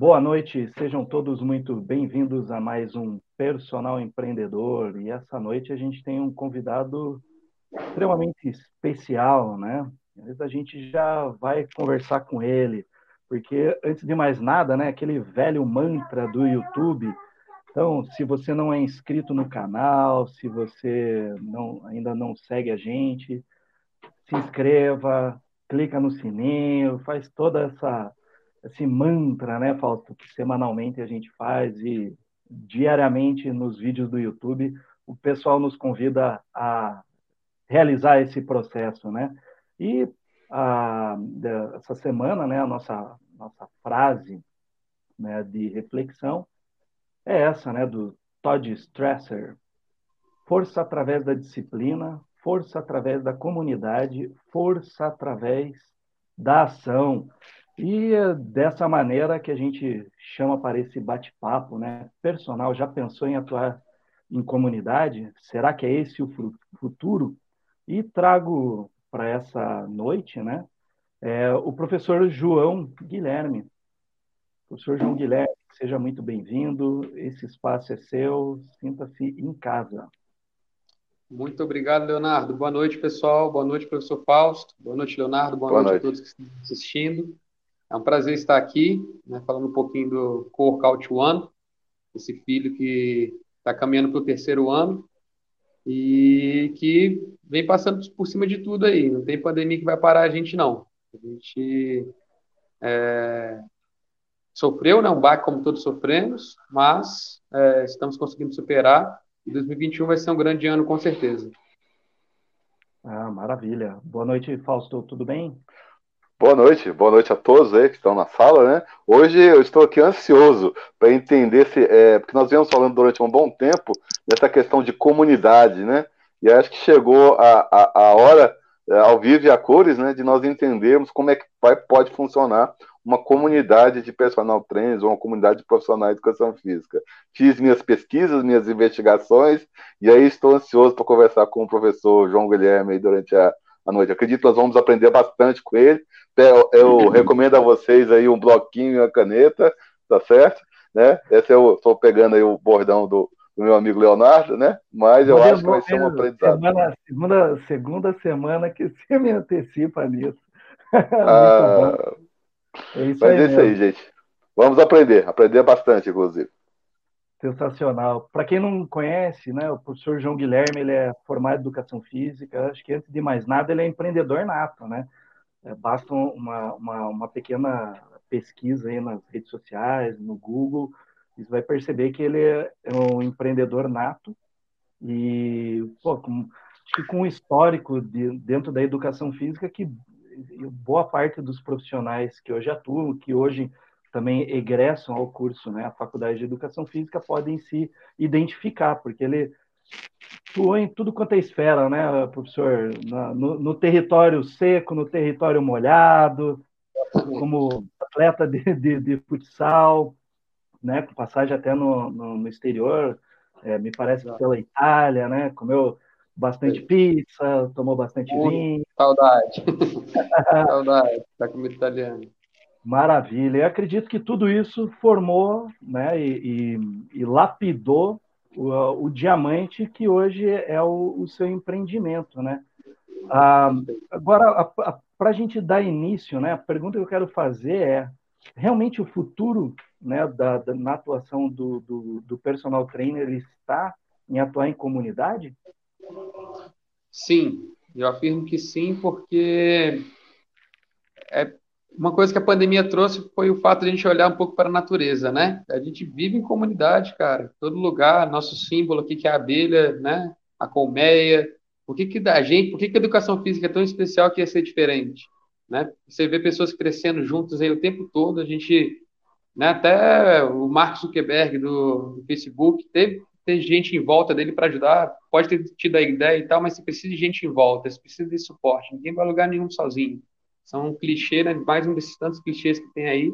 Boa noite, sejam todos muito bem-vindos a mais um Personal Empreendedor. E essa noite a gente tem um convidado extremamente especial, né? A gente já vai conversar com ele, porque antes de mais nada, né, aquele velho mantra do YouTube. Então, se você não é inscrito no canal, se você não, ainda não segue a gente, se inscreva, clica no sininho, faz toda essa esse mantra, né, Fausto, que semanalmente a gente faz e diariamente nos vídeos do YouTube o pessoal nos convida a realizar esse processo, né? E a, essa semana, né, a nossa nossa frase, né, de reflexão é essa, né, do Todd Stresser: força através da disciplina, força através da comunidade, força através da ação. E é dessa maneira que a gente chama para esse bate-papo, né? Personal, já pensou em atuar em comunidade? Será que é esse o futuro? E trago para essa noite, né? É, o professor João Guilherme. Professor João Guilherme, seja muito bem-vindo. Esse espaço é seu. Sinta-se em casa. Muito obrigado, Leonardo. Boa noite, pessoal. Boa noite, professor Fausto. Boa noite, Leonardo. Boa, Boa noite, noite, a todos que estão assistindo. É um prazer estar aqui, né, falando um pouquinho do Workout One, esse filho que está caminhando para o terceiro ano e que vem passando por cima de tudo aí. Não tem pandemia que vai parar a gente, não. A gente é, sofreu né, um baque como todos sofremos, mas é, estamos conseguindo superar e 2021 vai ser um grande ano com certeza. Ah, maravilha. Boa noite, Fausto. Tudo bem? Boa noite, boa noite a todos aí que estão na sala, né? Hoje eu estou aqui ansioso para entender se, é, porque nós viemos falando durante um bom tempo dessa questão de comunidade, né? E acho que chegou a, a, a hora, é, ao vivo e a cores, né, de nós entendermos como é que vai, pode funcionar uma comunidade de personal trainers uma comunidade de profissionais de educação física. Fiz minhas pesquisas, minhas investigações, e aí estou ansioso para conversar com o professor João Guilherme durante a à noite. Acredito que nós vamos aprender bastante com ele. Eu, eu recomendo a vocês aí um bloquinho e uma caneta, tá certo? Né? Esse eu estou pegando aí o bordão do, do, meu amigo Leonardo, né? Mas eu acho que vai ser um aprendizado. Semana, segunda, segunda semana que você me antecipa nisso. ah, é isso mas aí é isso aí, gente. Vamos aprender, aprender bastante, inclusive. Sensacional. Para quem não conhece, né, o professor João Guilherme ele é formado em educação física. Acho que antes de mais nada ele é empreendedor nato, né? É, basta uma, uma, uma, pequena pesquisa aí nas redes sociais, no Google, você vai perceber que ele é, é um empreendedor nato e pô, com, acho que com um histórico de, dentro da educação física que boa parte dos profissionais que hoje atuam, que hoje também egressam ao curso, né, a Faculdade de Educação Física, podem se identificar, porque ele atuou em tudo quanto é esfera, né, professor? No, no território seco, no território molhado, como atleta de, de, de futsal, né, com passagem até no, no, no exterior, é, me parece pela Itália, né, comeu bastante pizza, tomou bastante vinho. Saudade. Saudade da comida italiana. Maravilha. Eu acredito que tudo isso formou né, e, e, e lapidou o, o, diamante que hoje é o, o seu empreendimento. Né? Ah, agora, para a gente dar início, né, a pergunta que eu quero fazer é: realmente o futuro né, da, da, na atuação do, do, do personal trainer está em atuar em comunidade? Sim, eu afirmo que sim, porque é, uma coisa que a pandemia trouxe foi o fato de a gente olhar um pouco para a natureza, né? A gente vive em comunidade, cara, todo lugar, nosso símbolo aqui que é a abelha, né? A colmeia. Por que que a gente, por que que a educação física é tão especial que ia ser diferente, né? Você vê pessoas crescendo juntas aí o tempo todo, a gente, né, até o Mark Zuckerberg do, do Facebook teve ter gente em volta dele para ajudar, pode ter tido a ideia e tal, mas você precisa de gente em volta, você precisa de suporte, ninguém vai lugar nenhum sozinho. São um clichê, né? mais um desses tantos clichês que tem aí,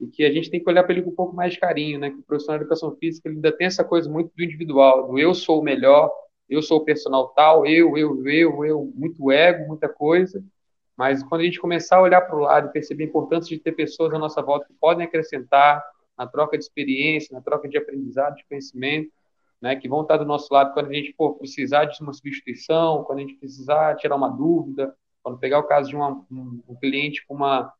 e que a gente tem que olhar para ele com um pouco mais de carinho, né? Que o profissional de educação física ele ainda tem essa coisa muito do individual, do eu sou o melhor, eu sou o personal tal, eu, eu, eu, eu, muito ego, muita coisa. Mas quando a gente começar a olhar para o lado e perceber a importância de ter pessoas à nossa volta que podem acrescentar, na troca de experiência, na troca de aprendizado, de conhecimento, né, que vão estar do nosso lado quando a gente for precisar de uma substituição, quando a gente precisar tirar uma dúvida, quando pegar o caso de uma, um, um cliente com uma,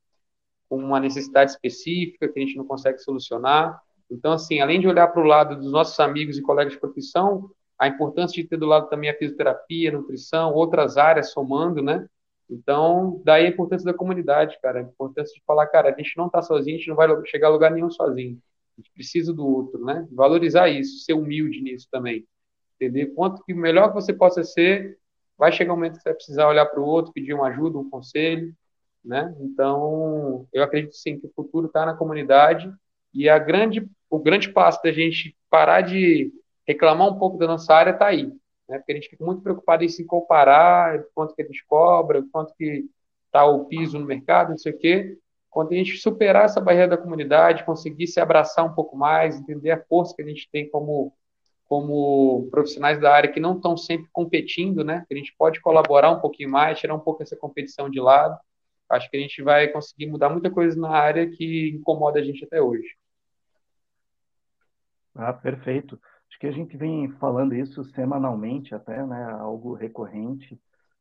com uma necessidade específica que a gente não consegue solucionar. Então, assim, além de olhar para o lado dos nossos amigos e colegas de profissão, a importância de ter do lado também a fisioterapia, a nutrição, outras áreas somando, né? Então, daí a importância da comunidade, cara, a importância de falar, cara, a gente não está sozinho, a gente não vai chegar a lugar nenhum sozinho. A gente precisa do outro, né? Valorizar isso, ser humilde nisso também. Entender quanto que melhor que você possa ser, vai chegar um momento que você vai precisar olhar para o outro, pedir uma ajuda, um conselho, né? Então, eu acredito sim que o futuro está na comunidade e a grande, o grande passo da gente parar de reclamar um pouco da nossa área está aí, né? Porque a gente fica muito preocupado em se comparar, quanto que a gente cobra, quanto que está o piso no mercado, não sei o quê. Quando a gente superar essa barreira da comunidade, conseguir se abraçar um pouco mais, entender a força que a gente tem como, como profissionais da área que não estão sempre competindo, né? Que a gente pode colaborar um pouquinho mais, tirar um pouco essa competição de lado. Acho que a gente vai conseguir mudar muita coisa na área que incomoda a gente até hoje. Ah, perfeito. Acho que a gente vem falando isso semanalmente até, né? Algo recorrente.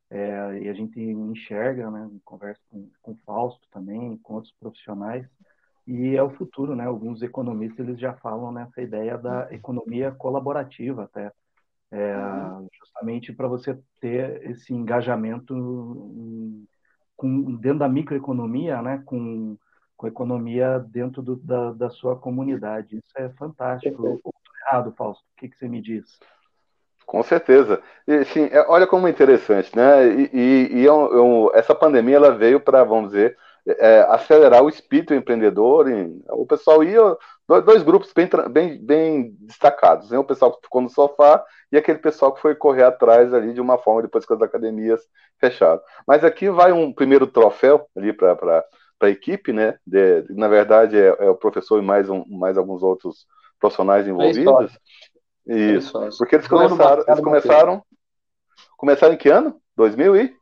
É, e a gente enxerga, né, conversa com, com o Fausto também, com outros profissionais, e é o futuro, né? Alguns economistas eles já falam nessa ideia da economia colaborativa até, é, justamente para você ter esse engajamento com, dentro da microeconomia, né? Com, com a economia dentro do, da, da sua comunidade. Isso é fantástico. Ou errado, Fausto? O que, que você me diz? Com certeza. E, sim, é, olha como é interessante, né? E, e, e eu, é eu, essa pandemia ela veio para, vamos dizer, é, acelerar o espírito empreendedor. Em, o pessoal ia dois, grupos bem, bem, bem destacados, né? O pessoal que ficou no sofá e aquele pessoal que foi correr atrás ali de uma forma depois que as academias fecharam. Mas aqui vai um primeiro troféu ali para a equipe, né? De, na verdade é, é, o professor e mais um, mais alguns outros profissionais envolvidos. Isso. Porque eles começaram, eles começaram. Começaram em que ano? 2000 e?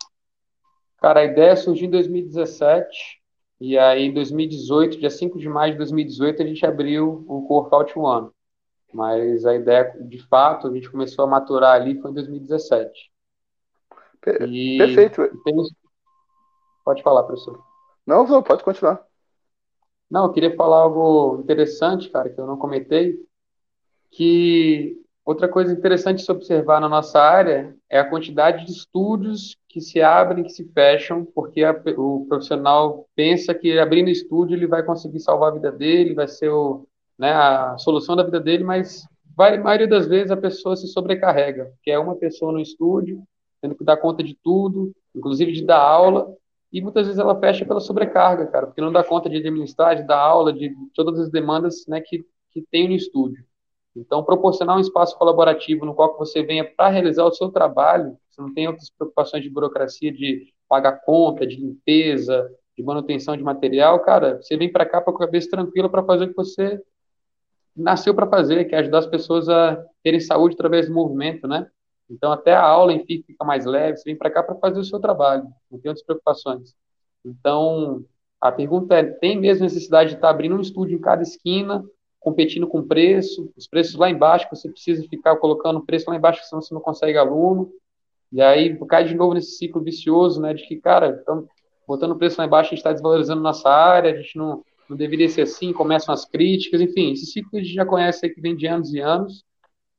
Cara, a ideia surgiu em 2017. E aí, em 2018, dia 5 de maio de 2018, a gente abriu o Workout One. Mas a ideia, de fato, a gente começou a maturar ali foi em 2017. E Perfeito. Pode falar, professor. Não, não, pode continuar. Não, eu queria falar algo interessante, cara, que eu não comentei que outra coisa interessante de se observar na nossa área é a quantidade de estúdios que se abrem, que se fecham, porque a, o profissional pensa que abrindo estúdio ele vai conseguir salvar a vida dele, vai ser o, né, a solução da vida dele, mas a maioria das vezes a pessoa se sobrecarrega, que é uma pessoa no estúdio, tendo que dar conta de tudo, inclusive de dar aula, e muitas vezes ela fecha pela sobrecarga, cara, porque não dá conta de administrar, de dar aula, de todas as demandas né, que, que tem no estúdio. Então, proporcionar um espaço colaborativo no qual você venha para realizar o seu trabalho, você não tem outras preocupações de burocracia, de pagar conta, de limpeza, de manutenção de material, cara, você vem para cá com a cabeça tranquila para fazer o que você nasceu para fazer, que é ajudar as pessoas a terem saúde através do movimento, né? Então, até a aula si fica mais leve, você vem para cá para fazer o seu trabalho, não tem outras preocupações. Então, a pergunta é: tem mesmo necessidade de estar tá abrindo um estúdio em cada esquina, competindo com preço, os preços lá embaixo, você precisa ficar colocando preço lá embaixo, senão você não consegue aluno. E aí cai de novo nesse ciclo vicioso, né, de que, cara, estamos botando preço lá embaixo, a gente está desvalorizando nossa área, a gente não, não deveria ser assim, começam as críticas, enfim, esse ciclo a gente já conhece aí que vem de anos e anos.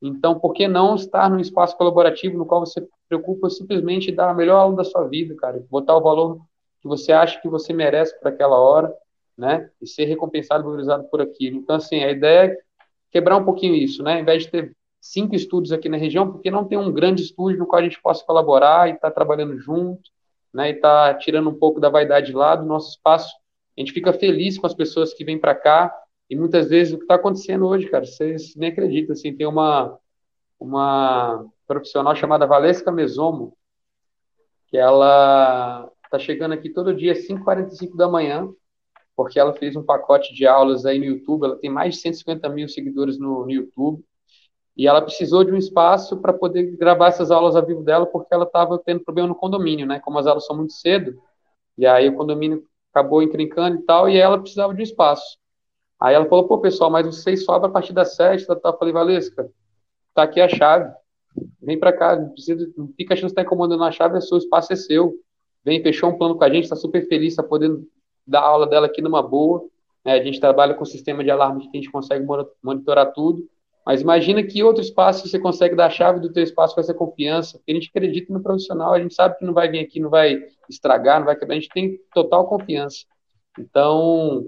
Então, por que não estar num espaço colaborativo no qual você preocupa simplesmente dar a melhor aula da sua vida, cara, botar o valor que você acha que você merece para aquela hora, né? E ser recompensado, valorizado por aquilo. Então, assim, a ideia é quebrar um pouquinho isso, né? Ao invés de ter cinco estúdios aqui na região, porque não tem um grande estúdio no qual a gente possa colaborar e estar tá trabalhando junto, né? E estar tá tirando um pouco da vaidade lá do nosso espaço. A gente fica feliz com as pessoas que vêm para cá e muitas vezes o que está acontecendo hoje, cara, vocês nem acreditam, assim, tem uma uma profissional chamada Valesca Mesomo, que ela está chegando aqui todo dia às 5h45 da manhã, porque ela fez um pacote de aulas aí no YouTube, ela tem mais de 150 mil seguidores no, no YouTube, e ela precisou de um espaço para poder gravar essas aulas ao vivo dela, porque ela estava tendo problema no condomínio, né? Como as aulas são muito cedo, e aí o condomínio acabou encrencando e tal, e ela precisava de um espaço. Aí ela falou, pô, pessoal, mas vocês sobram a partir das sete, tá. Eu falei, Valesca, tá aqui a chave. Vem para cá, não, precisa, não fica achando que está incomodando a chave, é seu espaço é seu. Vem, fechou um plano com a gente, está super feliz, está podendo dar aula dela aqui numa boa. É, a gente trabalha com sistema de alarme que a gente consegue monitorar tudo. Mas imagina que outro espaço você consegue dar a chave do teu espaço com essa confiança, porque a gente acredita no profissional, a gente sabe que não vai vir aqui, não vai estragar, não vai quebrar, a gente tem total confiança. Então,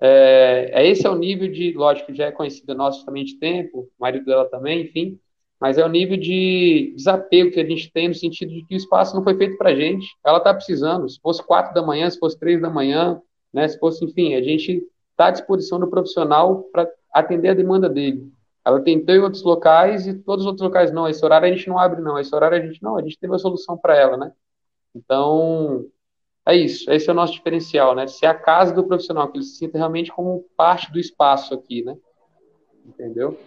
é, é esse é o nível de, lógico, já é conhecido nosso também de tempo, o marido dela também, enfim, mas é o nível de desapego que a gente tem no sentido de que o espaço não foi feito para a gente, ela está precisando, se fosse quatro da manhã, se fosse três da manhã, né, se fosse, enfim, a gente está à disposição do profissional para atender a demanda dele. Ela tentou em outros locais e todos os outros locais não. Esse horário a gente não abre, não. Esse horário a gente não. A gente teve a solução para ela, né? Então, é isso. Esse é o nosso diferencial, né? Ser a casa do profissional, que ele se sinta realmente como parte do espaço aqui, né? Entendeu?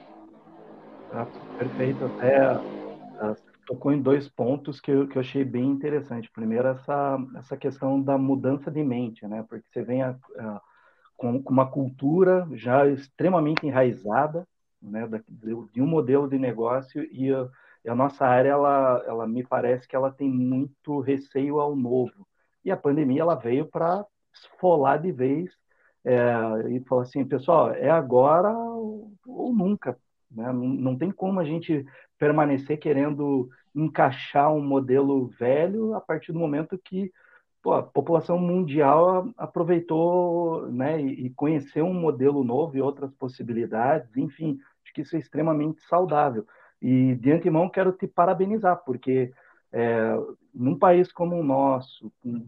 Ah, perfeito. Até ah, tocou em dois pontos que eu, que eu achei bem interessante. Primeiro, essa, essa questão da mudança de mente, né? Porque você vem a, a, com, com uma cultura já extremamente enraizada, né, de um modelo de negócio e a, a, nossa área ela, ela me parece que ela tem muito receio ao novo e a pandemia ela veio para esfolar de vez é, e falar assim pessoal é agora ou, ou nunca né? não, não tem como a gente permanecer querendo encaixar um modelo velho a partir do momento que pô, a população mundial aproveitou né, e, conheceu um modelo novo e outras possibilidades, enfim, acho que isso é extremamente saudável. E de antemão quero te parabenizar, porque é, num país como o nosso, com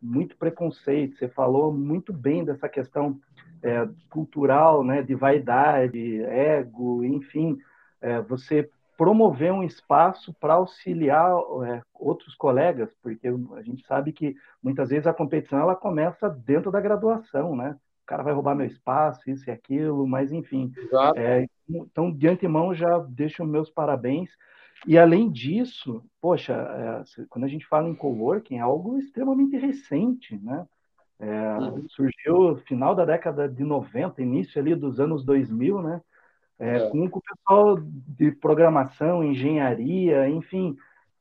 muito preconceito, você falou muito bem dessa questão é, cultural, né, de vaidade, ego, enfim, é, você promover um espaço para auxiliar é, outros colegas, porque a gente sabe que muitas vezes a competição ela começa dentro da graduação, né? O cara vai roubar meu espaço, isso e aquilo, mas enfim. É, então, de antemão, já deixo meus parabéns. E além disso, poxa, é, quando a gente fala em coworking, é algo extremamente recente, né? É, uhum. Surgiu final da década de 90, início ali dos anos 2000, né? É, é. Com, o pessoal de programação, engenharia, enfim,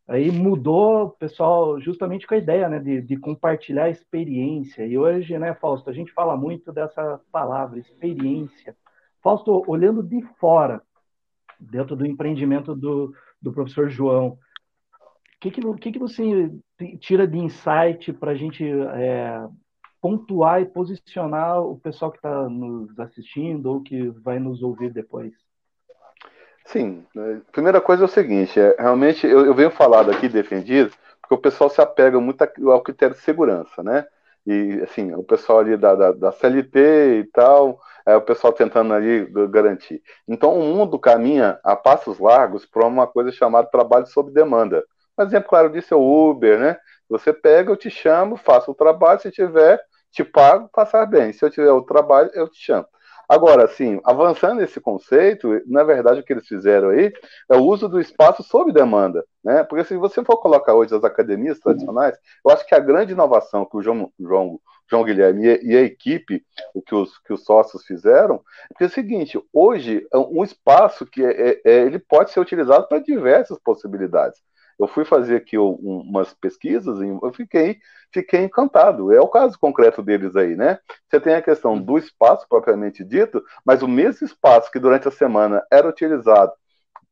aí mudou o pessoal justamente com a ideia né, de, de compartilhar experiência. E hoje, né, Fausto, a gente fala muito dessa palavra, experiência. Fausto, olhando de fora, dentro do empreendimento do, do professor João, o que, que, que, que você tira de insight para a gente é, pontuar e posicionar o pessoal que está nos assistindo ou que vai nos ouvir depois? Sim, né, primeira coisa é o seguinte, é, realmente eu, eu venho falado aqui, defendido, porque o pessoal se apega muito ao critério de segurança, né? E, assim, o pessoal ali da, da, da CLT e tal, é o pessoal tentando ali garantir. Então, o mundo caminha a passos largos para uma coisa chamada trabalho sob demanda. Um exemplo claro disso é o Uber, né? Você pega, eu te chamo, faço o trabalho, se tiver, te pago, passar bem. Se eu tiver o trabalho, eu te chamo. Agora, assim, avançando nesse conceito, na verdade o que eles fizeram aí é o uso do espaço sob demanda, né? Porque se você for colocar hoje as academias tradicionais, eu acho que a grande inovação que o João, João, João Guilherme e, a equipe, o que os, que os sócios fizeram, é, é o seguinte, hoje um espaço que é, é, é ele pode ser utilizado para diversas possibilidades eu fui fazer aqui um, umas pesquisas e eu fiquei, fiquei encantado. É o caso concreto deles aí, né? Você tem a questão do espaço propriamente dito, mas o mesmo espaço que durante a semana era utilizado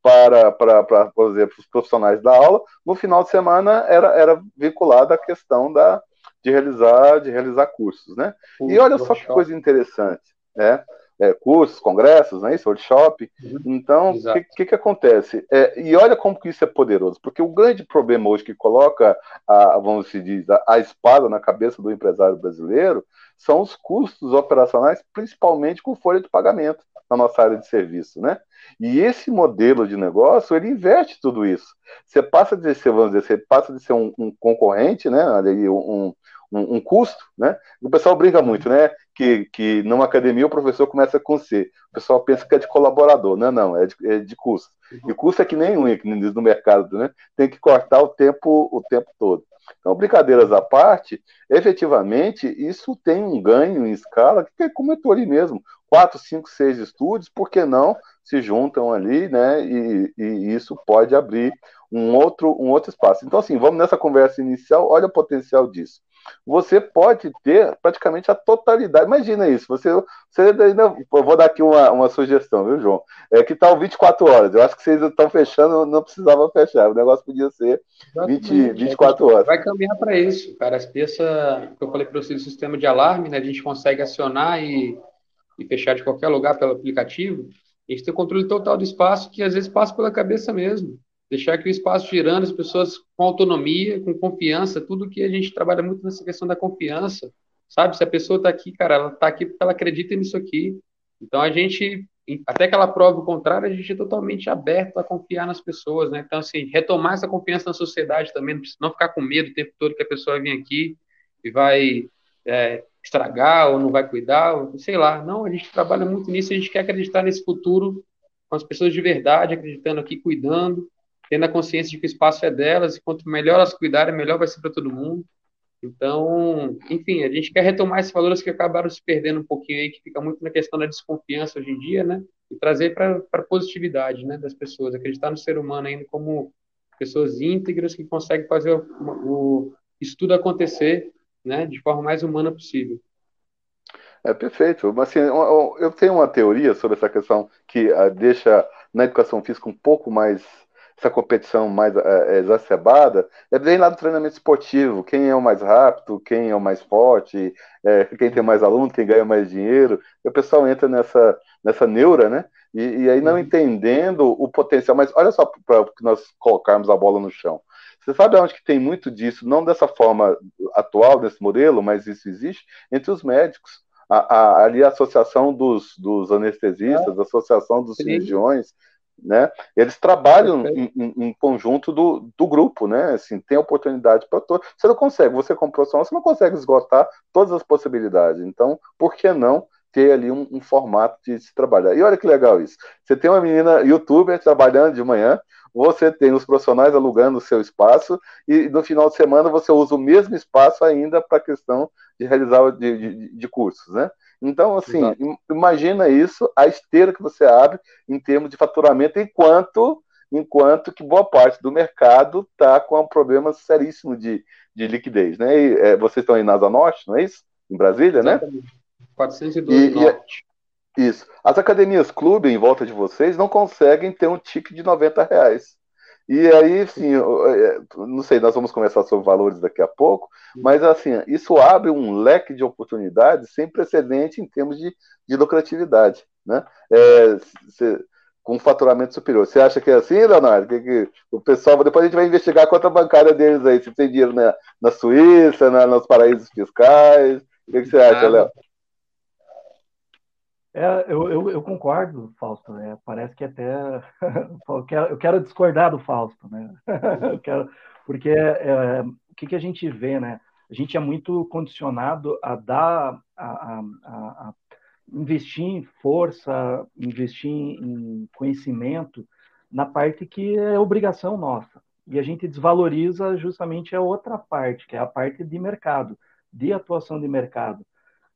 para, para, para por exemplo, os profissionais da aula, no final de semana era, era vinculado à questão da, de realizar de realizar cursos, né? e olha só que coisa interessante, né? É, cursos, congressos, né, isso, workshop. Uhum. Então, o que, que, que, acontece? É, e olha como que isso é poderoso, porque o grande problema hoje que coloca, a, vamos dizer, a, a espada na cabeça do empresário brasileiro são os custos operacionais, principalmente com folha de pagamento na nossa área de serviço, né? E esse modelo de negócio, ele inverte tudo isso. Você passa de ser, vamos dizer, você passa de ser um, um concorrente, né? Ali, um, um, um, custo, né? O pessoal brinca muito, né? Que, que numa academia o professor começa com C. O pessoal pensa que é de colaborador. Não, não, é de, é de custo. E custo é que nem unha, que nem diz no mercado, né? Tem que cortar o tempo o tempo todo. Então, brincadeiras à parte, efetivamente, isso tem um ganho em escala, que é comentou ali mesmo, quatro, cinco, seis estúdios, por que não se juntam ali, né? E, e, isso pode abrir um outro, um outro espaço. Então, assim, vamos nessa conversa inicial, olha o potencial disso você pode ter praticamente a totalidade. Imagina isso, você, você ainda, vou dar aqui uma, uma sugestão, viu, João? É que tal 24 horas. Eu acho que vocês estão fechando, não precisava fechar. O negócio podia ser 20, 24 horas. Vai caminhar para isso, cara. As peças que eu falei para vocês, o sistema de alarme, né? A gente consegue acionar e, e fechar de qualquer lugar pelo aplicativo. A gente tem controle total do espaço que às vezes passa pela cabeça mesmo deixar aqui o espaço girando, as pessoas com autonomia, com confiança, tudo que a gente trabalha muito nessa questão da confiança, sabe? Se a pessoa está aqui, cara, ela está aqui porque ela acredita nisso aqui. Então a gente, até que ela prove o contrário, a gente é totalmente aberto a confiar nas pessoas, né? Então, assim, retomar essa confiança na sociedade também, não ficar com medo o tempo todo que a pessoa vai vir aqui e vai é, estragar ou não vai cuidar, ou, sei lá. Não, a gente trabalha muito nisso, a gente quer acreditar nesse futuro com as pessoas de verdade, acreditando aqui, cuidando, tendo a consciência de que o espaço é delas e quanto melhor elas cuidarem, melhor vai ser para todo mundo. Então, enfim, a gente quer retomar esses valores que acabaram se perdendo um pouquinho aí, que fica muito na questão da desconfiança hoje em dia, né? E trazer para a positividade, né, das pessoas, acreditar no ser humano ainda como pessoas íntegras que conseguem fazer o, o estudo acontecer, né, de forma mais humana possível. É perfeito. Mas, assim, eu tenho uma teoria sobre essa questão que uh, deixa na educação física um pouco mais essa competição mais é, exacerbada, é bem lá do treinamento esportivo, quem é o mais rápido, quem é o mais forte, é, quem tem mais aluno, quem ganha mais dinheiro, o pessoal entra nessa, nessa neura, né? E, e aí não uhum. entendendo o potencial, mas olha só para nós colocarmos a bola no chão. Você sabe onde que tem muito disso, não dessa forma atual, desse modelo, mas isso existe entre os médicos. A, a, ali a associação dos, dos anestesistas, a associação dos cirurgiões, né? Eles trabalham em, em, em, conjunto do, do grupo, né? Assim, tem oportunidade para todos. Você não consegue, você como profissional, você não consegue esgotar todas as possibilidades. Então, por que não ter ali um, um, formato de se trabalhar? E olha que legal isso. Você tem uma menina youtuber trabalhando de manhã, você tem os profissionais alugando o seu espaço e no final de semana você usa o mesmo espaço ainda para a questão de realizar de, de, de cursos, né? Então, assim, Exato. imagina isso, a esteira que você abre em termos de faturamento, enquanto enquanto que boa parte do mercado está com um problema seríssimo de, de liquidez, né? E, é, vocês estão em NASA Norte, não é isso? Em Brasília, né? Exatamente. né? 412 e, Norte. E, isso. As academias clube em volta de vocês não conseguem ter um ticket de 90 reais. E aí, sim, é, não sei, nós vamos conversar sobre valores daqui a pouco, mas assim, isso abre um leque de oportunidades sem precedente em termos de, de lucratividade, né? É, cê, com faturamento superior. Você acha que é assim, Leonardo? Que, que, o pessoal, depois a gente vai investigar a conta bancária deles aí, se tem dinheiro na, na Suíça, na, nos paraísos fiscais. O que, que você acha, Léo? É, eu, eu, eu, concordo, Fausto. É, parece que até eu quero, eu quero, discordar do Fausto, né? quero, porque é, o que, que, a gente vê, né? A gente é muito condicionado a dar, a, a, a investir em força, investir em conhecimento na parte que é obrigação nossa. E a gente desvaloriza justamente a outra parte, que é a parte de mercado, de atuação de mercado.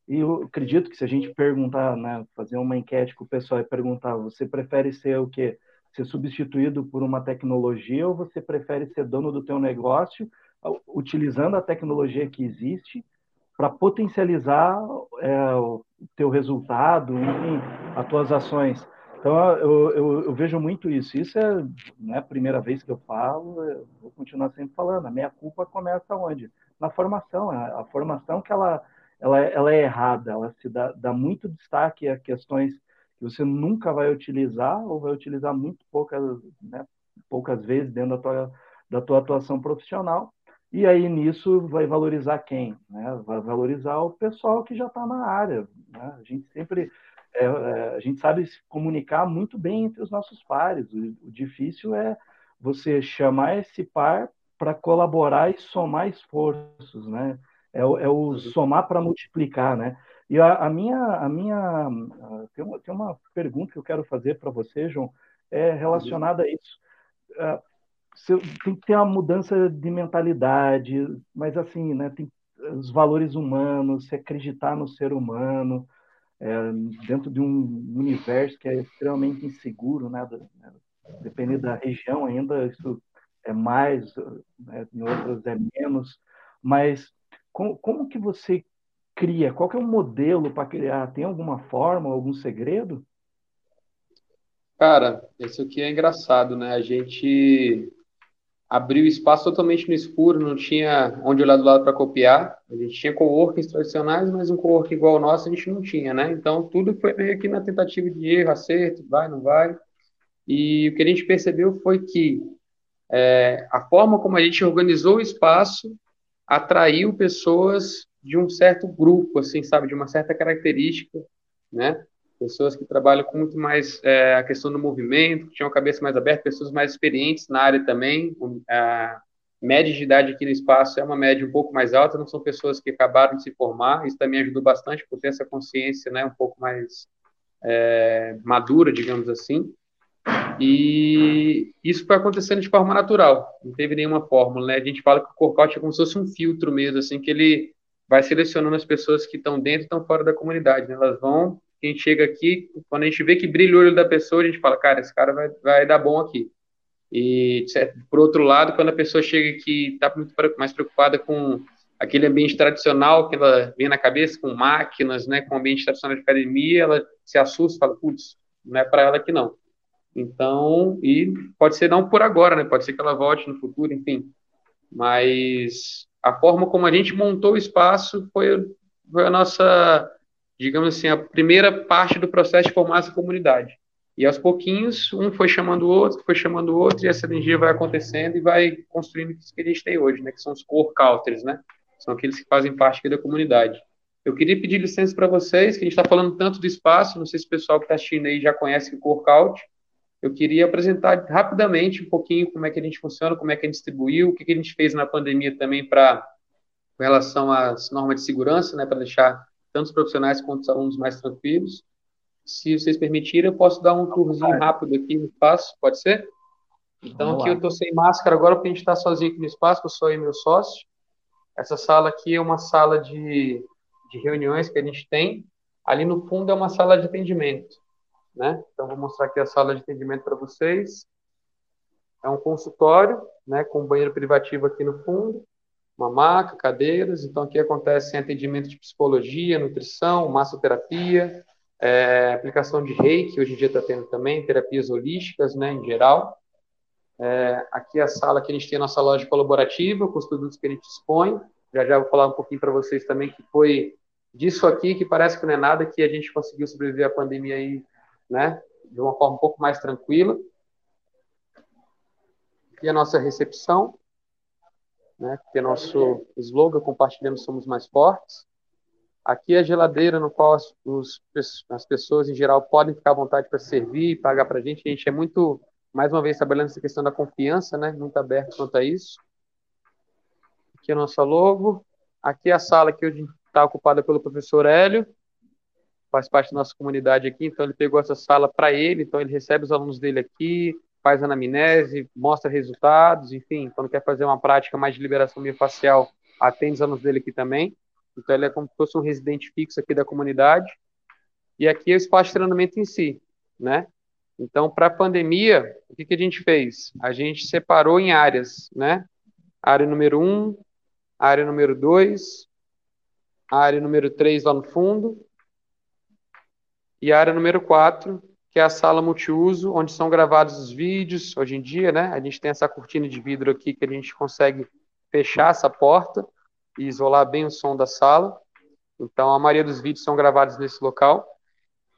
E eu acredito que se a gente perguntar, né, fazer uma enquete com o pessoal e perguntar, você prefere ser o quê? Ser substituído por uma tecnologia ou você prefere ser dono do teu negócio, utilizando a tecnologia que existe para potencializar é, o teu resultado, enfim, as tuas ações. Então, eu, eu, eu, vejo muito isso. Isso é não é a primeira vez que eu falo, eu vou continuar sempre falando. A minha culpa começa onde? Na formação. A, a formação que ela ela, ela é errada, ela se dá, dá muito destaque a questões que você nunca vai utilizar ou vai utilizar muito poucas, né, poucas vezes dentro da tua, da tua atuação profissional. E aí nisso vai valorizar quem? Né? Vai valorizar o pessoal que já está na área. Né? A gente sempre é, é, a gente sabe se comunicar muito bem entre os nossos pares. O, o difícil é você chamar esse par para colaborar e somar esforços, né? É o, é o uhum. somar para multiplicar, né? E a, a, minha, a minha tem, uma, tem uma pergunta que eu quero fazer para você, João, é relacionada a isso. Uh, tem que ter uma mudança de mentalidade, mas assim, né? Tem os valores humanos, se acreditar no ser humano. é, dentro de um universo que é extremamente inseguro, né? Dependendo da região ainda, isso é mais, né? em outras é menos, mas como, como que você cria? Qual que é o modelo para criar? Tem alguma forma, algum segredo? Cara, isso aqui é engraçado, né? A gente abriu espaço totalmente no escuro, não tinha onde olhar do lado para copiar. A gente tinha coworkings tradicionais, mas um coworking igual ao nosso a gente não tinha, né? Então tudo foi meio que na tentativa de erro, acerto, vai, não vai. E o que a gente percebeu foi que é, a forma como a gente organizou o espaço atraiu pessoas de um certo grupo, assim, sabe, de uma certa característica, né? Pessoas que trabalham com muito mais é, a questão do movimento, que tinham a cabeça mais aberta, pessoas mais experientes na área também. A média de idade aqui no espaço é uma média um pouco mais alta, não são pessoas que acabaram de se formar. Isso também ajudou bastante por ter essa consciência, né, um pouco mais é, madura, digamos assim. E isso foi acontecendo de forma natural, não teve nenhuma fórmula, né? A gente fala que o Corcout é como se fosse um filtro mesmo, assim, que ele vai selecionando as pessoas que estão dentro e estão fora da comunidade, né? Elas vão, quem chega aqui, quando a gente vê que brilha o olho da pessoa, a gente fala, cara, esse cara vai, vai dar bom aqui. E, por outro lado, quando a pessoa chega que está muito mais preocupada com aquele ambiente tradicional que ela vem na cabeça, com máquinas, né, com o ambiente tradicional de academia, ela se assusta, fala, putz, não é para ela aqui não. Então, e pode ser não por agora, né? Pode ser que ela volte no futuro, enfim. Mas a forma como a gente montou o espaço foi, foi a nossa, digamos assim, a primeira parte do processo de formar essa comunidade. E aos pouquinhos, um foi chamando o outro, foi chamando o outro, e essa energia vai acontecendo e vai construindo o que a gente tem hoje, né? Que são os core counters, né? São aqueles que fazem parte da comunidade. Eu queria pedir licença para vocês, que a gente está falando tanto do espaço, não sei se o pessoal que está assistindo aí já conhece o Core Count, eu queria apresentar rapidamente um pouquinho como é que a gente funciona, como é que a gente distribuiu, o que, que a gente fez na pandemia também para com relação às normas de segurança, né, para deixar tanto os profissionais quanto os alunos mais tranquilos. Se vocês permitirem, eu posso dar um tourzinho rápido aqui no espaço, pode ser? Então, aqui eu estou sem máscara agora, porque a gente está sozinho aqui no espaço, eu sou e meu sócio. Essa sala aqui é uma sala de, de reuniões que a gente tem. Ali no fundo é uma sala de atendimento né? Então, vou mostrar aqui a sala de atendimento para vocês. É um consultório, né, com banheiro privativo aqui no fundo, uma maca, cadeiras. Então, aqui acontece atendimento de psicologia, nutrição, massoterapia, é, aplicação de reiki, hoje em dia está tendo também, terapias holísticas, né, em geral. É, aqui é a sala que a gente tem a nossa loja colaborativa, com os produtos que a gente expõe. Já já vou falar um pouquinho para vocês também que foi disso aqui, que parece que não é nada, que a gente conseguiu sobreviver à pandemia aí né, de uma forma um pouco mais tranquila. E a nossa recepção, né, que é nosso slogan, compartilhando somos mais fortes. Aqui é a geladeira no qual as, os, as pessoas em geral podem ficar à vontade para servir, pagar para a gente. A gente é muito, mais uma vez, trabalhando essa questão da confiança, né, muito aberto quanto a isso. Aqui é a nossa logo. Aqui é a sala que hoje está ocupada pelo professor Hélio, faz parte da nossa comunidade aqui, então ele pegou essa sala para ele, então ele recebe os alunos dele aqui, faz anamnese, mostra resultados, enfim, quando quer fazer uma prática mais de liberação miofascial, atende os alunos dele aqui também. Então ele é como se fosse um residente fixo aqui da comunidade. E aqui é o espaço de treinamento em si, né? Então, para a pandemia, o que, que a gente fez? A gente separou em áreas, né? Área número um, área número dois, área número três lá no fundo, e a área número 4, que é a sala multiuso, onde são gravados os vídeos. Hoje em dia, né, a gente tem essa cortina de vidro aqui que a gente consegue fechar essa porta e isolar bem o som da sala. Então, a maioria dos vídeos são gravados nesse local.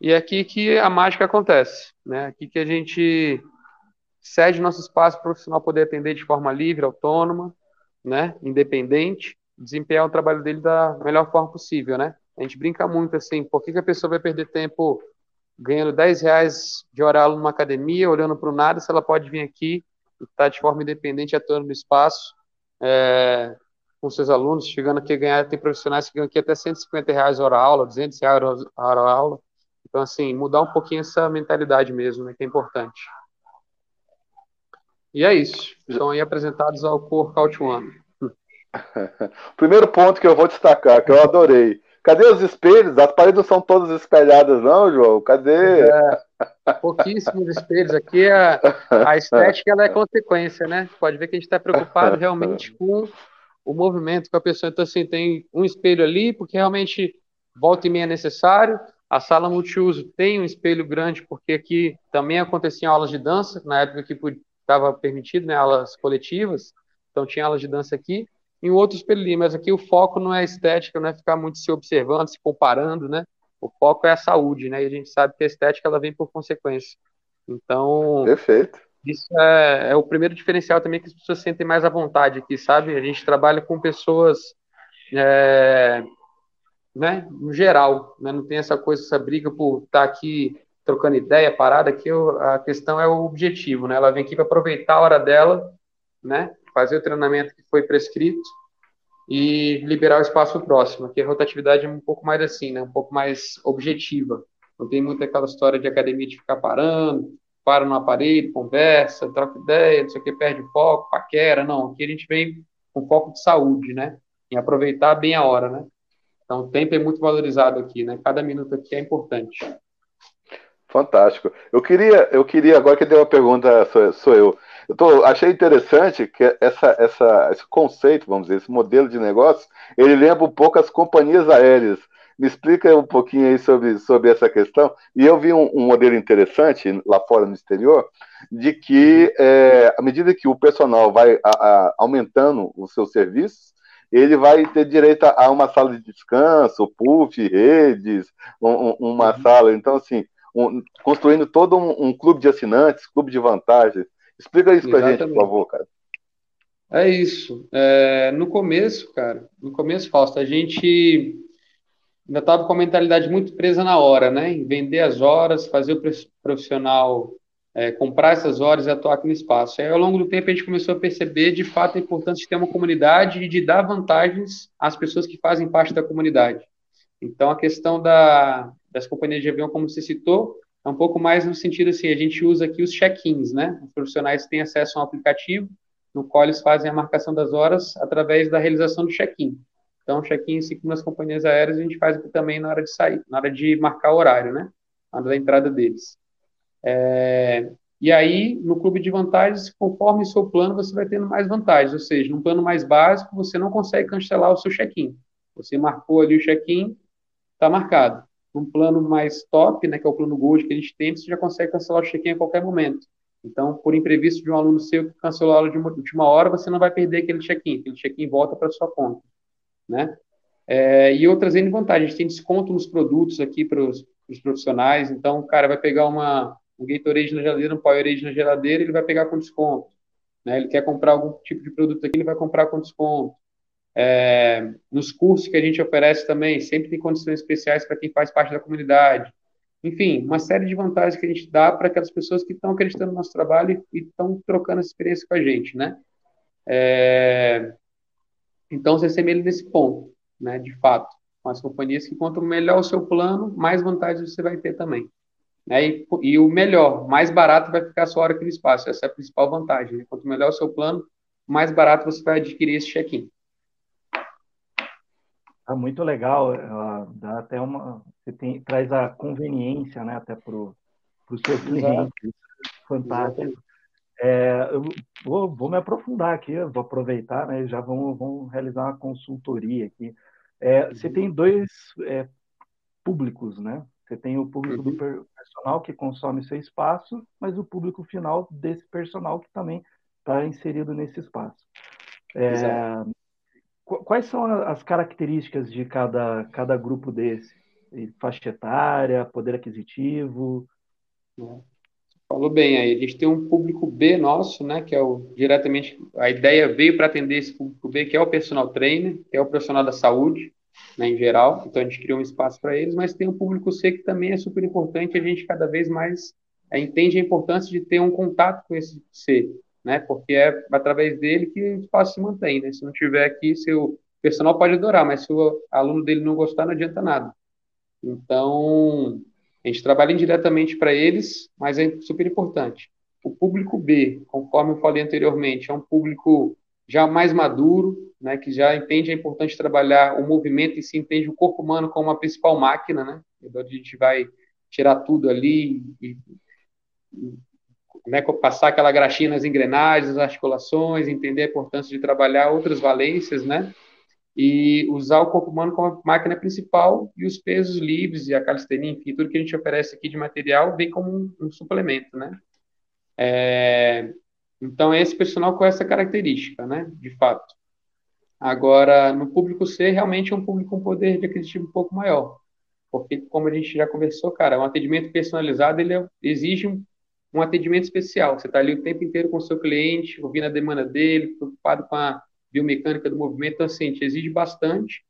E é aqui que a mágica acontece, né? Aqui que a gente cede nosso espaço para o profissional poder atender de forma livre, autônoma, né, independente, desempenhar o trabalho dele da melhor forma possível, né? A gente brinca muito assim, por que, que a pessoa vai perder tempo ganhando 10 reais de hora aula numa academia, olhando para o nada, se ela pode vir aqui e estar tá de forma independente atuando no espaço é, com seus alunos, chegando aqui a ganhar, tem profissionais que ganham aqui até 150 reais hora aula, 200 reais hora aula. Então, assim, mudar um pouquinho essa mentalidade mesmo, né, que é importante. E é isso. Estão aí apresentados ao Core Count One. Primeiro ponto que eu vou destacar, que eu adorei, cadê os espelhos? As paredes não são todas espelhadas, não, João? Cadê? É, pouquíssimos espelhos. Aqui a, a estética ela é consequência, né? Pode ver que a gente está preocupado realmente com o movimento com a pessoa. Então, assim, tem um espelho ali, porque realmente volta e meia é necessário. A sala multiuso tem um espelho grande, porque aqui também aconteciam aulas de dança, na época que estava permitido, né, aulas coletivas, então tinha aulas de dança aqui, e um outro espelho ali, mas aqui o foco não é estética, não é ficar muito se observando, se comparando, né, o foco é a saúde, né, e a gente sabe que a estética ela vem por consequência. Então, Perfeito. Isso é, é o primeiro diferencial também que as pessoas sentem mais à vontade aqui, sabe? A gente trabalha com pessoas é, né, no geral, né, não tem essa coisa, essa briga por estar tá aqui trocando ideia, parada, aqui a questão é o objetivo, né, ela vem aqui para aproveitar a hora dela, né, fazer o treinamento que foi prescrito e liberar o espaço próximo, aqui a rotatividade é um pouco mais assim, né, um pouco mais objetiva, não tem muito aquela história de academia de ficar parando, para no aparelho, conversa, troca ideia, não sei o que, perde o foco, paquera, não, aqui a gente vem com foco de saúde, né, em aproveitar bem a hora, né, então, o tempo é muito valorizado aqui, né? Cada minuto aqui é importante. Fantástico. Eu queria, eu queria agora que deu uma pergunta, sou, sou eu. Eu tô, achei interessante que essa, essa, esse conceito, vamos dizer, esse modelo de negócio, ele lembra um pouco as companhias aéreas. Me explica um pouquinho aí sobre, sobre essa questão. E eu vi um, um modelo interessante lá fora no exterior, de que é, à medida que o personal vai a, a, aumentando os seus serviços, ele vai ter direito a uma sala de descanso, puff, redes, um, uma uhum. sala. Então, assim, um, construindo todo um, um, clube de assinantes, clube de vantagens. Explica isso para gente, por favor, cara. É isso. É, no começo, cara, no começo, Fausto, a gente ainda estava com a mentalidade muito presa na hora, né? Em vender as horas, fazer o profissional é, comprar essas horas e atuar aqui no espaço. Aí, ao longo do tempo, a gente começou a perceber, de fato, a importância de ter uma comunidade e de dar vantagens às pessoas que fazem parte da comunidade. Então, a questão da, das companhias de avião, como você citou, é um pouco mais no sentido assim, a gente usa aqui os check-ins, né? Os profissionais têm acesso a um aplicativo no qual eles fazem a marcação das horas através da realização do check-in. Então, check-in, assim como nas companhias aéreas, a gente faz aqui também na hora de sair, na hora de marcar o horário, né? Na hora da entrada deles. É, e aí, no clube de vantagens, conforme seu plano, você vai tendo mais vantagens. Ou seja, num plano mais básico, você não consegue cancelar o seu check-in. Você marcou ali o check-in, está marcado. Num plano mais top, né, que é o plano Gold que a gente tem, você já consegue cancelar o check-in a qualquer momento. Então, por imprevisto de um aluno seu que cancelou a aula de última hora, você não vai perder aquele check-in. Aquele check-in volta para sua conta. Né? É, e outras N vantagens. A gente tem desconto nos produtos aqui para os profissionais. Então, o cara vai pegar uma um Gatorade na geladeira, um Powerade na geladeira, ele vai pegar com desconto. Né? Ele quer comprar algum tipo de produto aqui, ele vai comprar com desconto. É, nos cursos que a gente oferece também, sempre tem condições especiais para quem faz parte da comunidade. Enfim, uma série de vantagens que a gente dá para aquelas pessoas que estão acreditando no nosso trabalho e estão trocando essa experiência com a gente, né? É, então, você assemelha nesse ponto, né? De fato, com as companhias que quanto melhor o seu plano, mais vantagens você vai ter também. Né? E, e, o melhor, mais barato vai ficar a sua hora aqui no espaço. Essa é a principal vantagem. Né? Quanto melhor o seu plano, mais barato você vai adquirir esse check-in. Ah, muito legal. Uh, dá até uma. Você tem, traz a conveniência né, até para o seu cliente. Fantástico. É, eu vou, vou, me aprofundar aqui, vou aproveitar, né? Já vamos, vamos realizar uma consultoria aqui. É, você tem dois é, públicos, né? Você tem o público uhum. do personal que consome seu espaço, mas o público final desse personal que também está inserido nesse espaço. É, quais são as características de cada, cada grupo desse? Faixa etária, poder aquisitivo? Falou bem aí. A gente tem um público B nosso, né? Que é o diretamente. A ideia veio para atender esse público B, que é o personal trainer, que é o profissional da saúde né, em geral, então a gente criou um espaço para eles, mas tem um público C que também é super importante, a gente cada vez mais é, entende a importância de ter um contato com esse C, né, porque é através dele que o espaço se mantém, né, se não tiver aqui, seu personal pode adorar, mas se o aluno dele não gostar, não adianta nada. Então, a gente trabalha indiretamente para eles, mas é super importante. O público B, conforme eu falei anteriormente, é um público já mais maduro, né, que já entende a importância de trabalhar o movimento e se entende o corpo humano como a principal máquina, né, onde a gente vai tirar tudo ali e, né, passar aquela graxinha nas engrenagens, nas articulações, entender a importância de trabalhar outras valências, né, e usar o corpo humano como máquina principal e os pesos livres e a calistenia, enfim, tudo que a gente oferece aqui de material vem como um, um suplemento, né. É, então, é esse personal com essa característica, né, de fato. Agora, no público C, realmente é um público com poder de aquisitivo um pouco maior. Porque, como a gente já conversou, cara, um atendimento personalizado, ele é, exige um, um atendimento especial. Você está ali o tempo inteiro com o seu cliente, ouvindo a demanda dele, preocupado com a biomecânica do movimento. Então, assim, gente exige bastante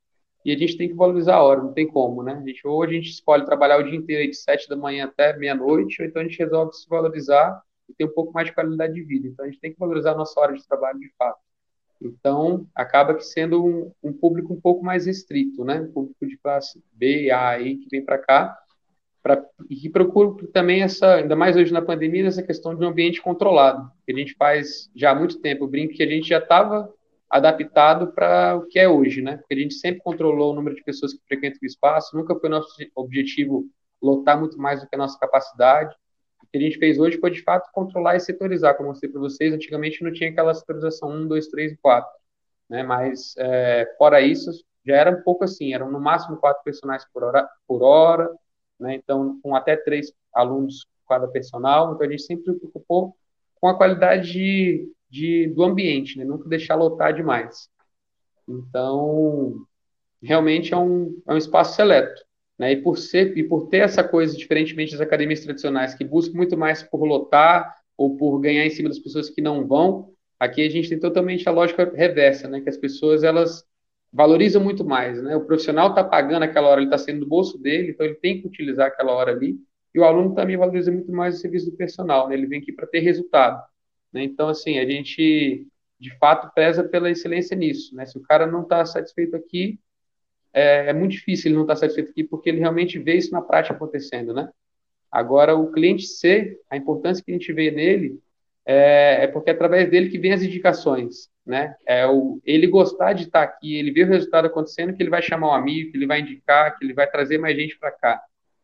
e a gente tem que valorizar a hora, não tem como, né? A gente, ou a gente escolhe trabalhar o dia inteiro de sete da manhã até meia-noite, ou então a gente resolve se valorizar e ter um pouco mais de qualidade de vida. Então, a gente tem que valorizar a nossa hora de trabalho de fato. Então, acaba que sendo um, um público um pouco mais restrito, né? Um público de classe B, A aí, que vem para cá, pra, e que procura também essa, ainda mais hoje na pandemia, essa questão de um ambiente controlado, que a gente faz já há muito tempo. Brinco que a gente já estava adaptado para o que é hoje, né? Porque a gente sempre controlou o número de pessoas que frequentam o espaço, nunca foi nosso objetivo lotar muito mais do que a nossa capacidade que a gente fez hoje foi, de fato, controlar e setorizar, como eu mostrei para vocês. Antigamente não tinha aquela setorização 1, 2, 3 e 4. Né? Mas, é, fora isso, já era um pouco assim, eram no máximo quatro personagens por hora, por hora né? então, com até três alunos cada personal. Então, a gente sempre se preocupou com a qualidade de, de, do ambiente, né? nunca deixar lotar demais. Então, realmente é um, é um espaço seleto. Né? E, por ser, e por ter essa coisa, diferentemente das academias tradicionais, que buscam muito mais por lotar ou por ganhar em cima das pessoas que não vão, aqui a gente tem totalmente a lógica reversa, né? que as pessoas elas valorizam muito mais. Né? O profissional está pagando aquela hora, ele está sendo do bolso dele, então ele tem que utilizar aquela hora ali, e o aluno também valoriza muito mais o serviço do personal, né? ele vem aqui para ter resultado. Né? Então, assim, a gente de fato pesa pela excelência nisso. Né? Se o cara não está satisfeito aqui, é, é, muito difícil ele não estar satisfeito aqui, porque ele realmente vê isso na prática acontecendo, né? Agora, o cliente C, a importância que a gente vê nele é, é porque é através dele que vem as indicações, né? É o, ele gostar de estar aqui, ele ver o resultado acontecendo, que ele vai chamar um amigo, que ele vai indicar, que ele vai trazer mais gente para cá.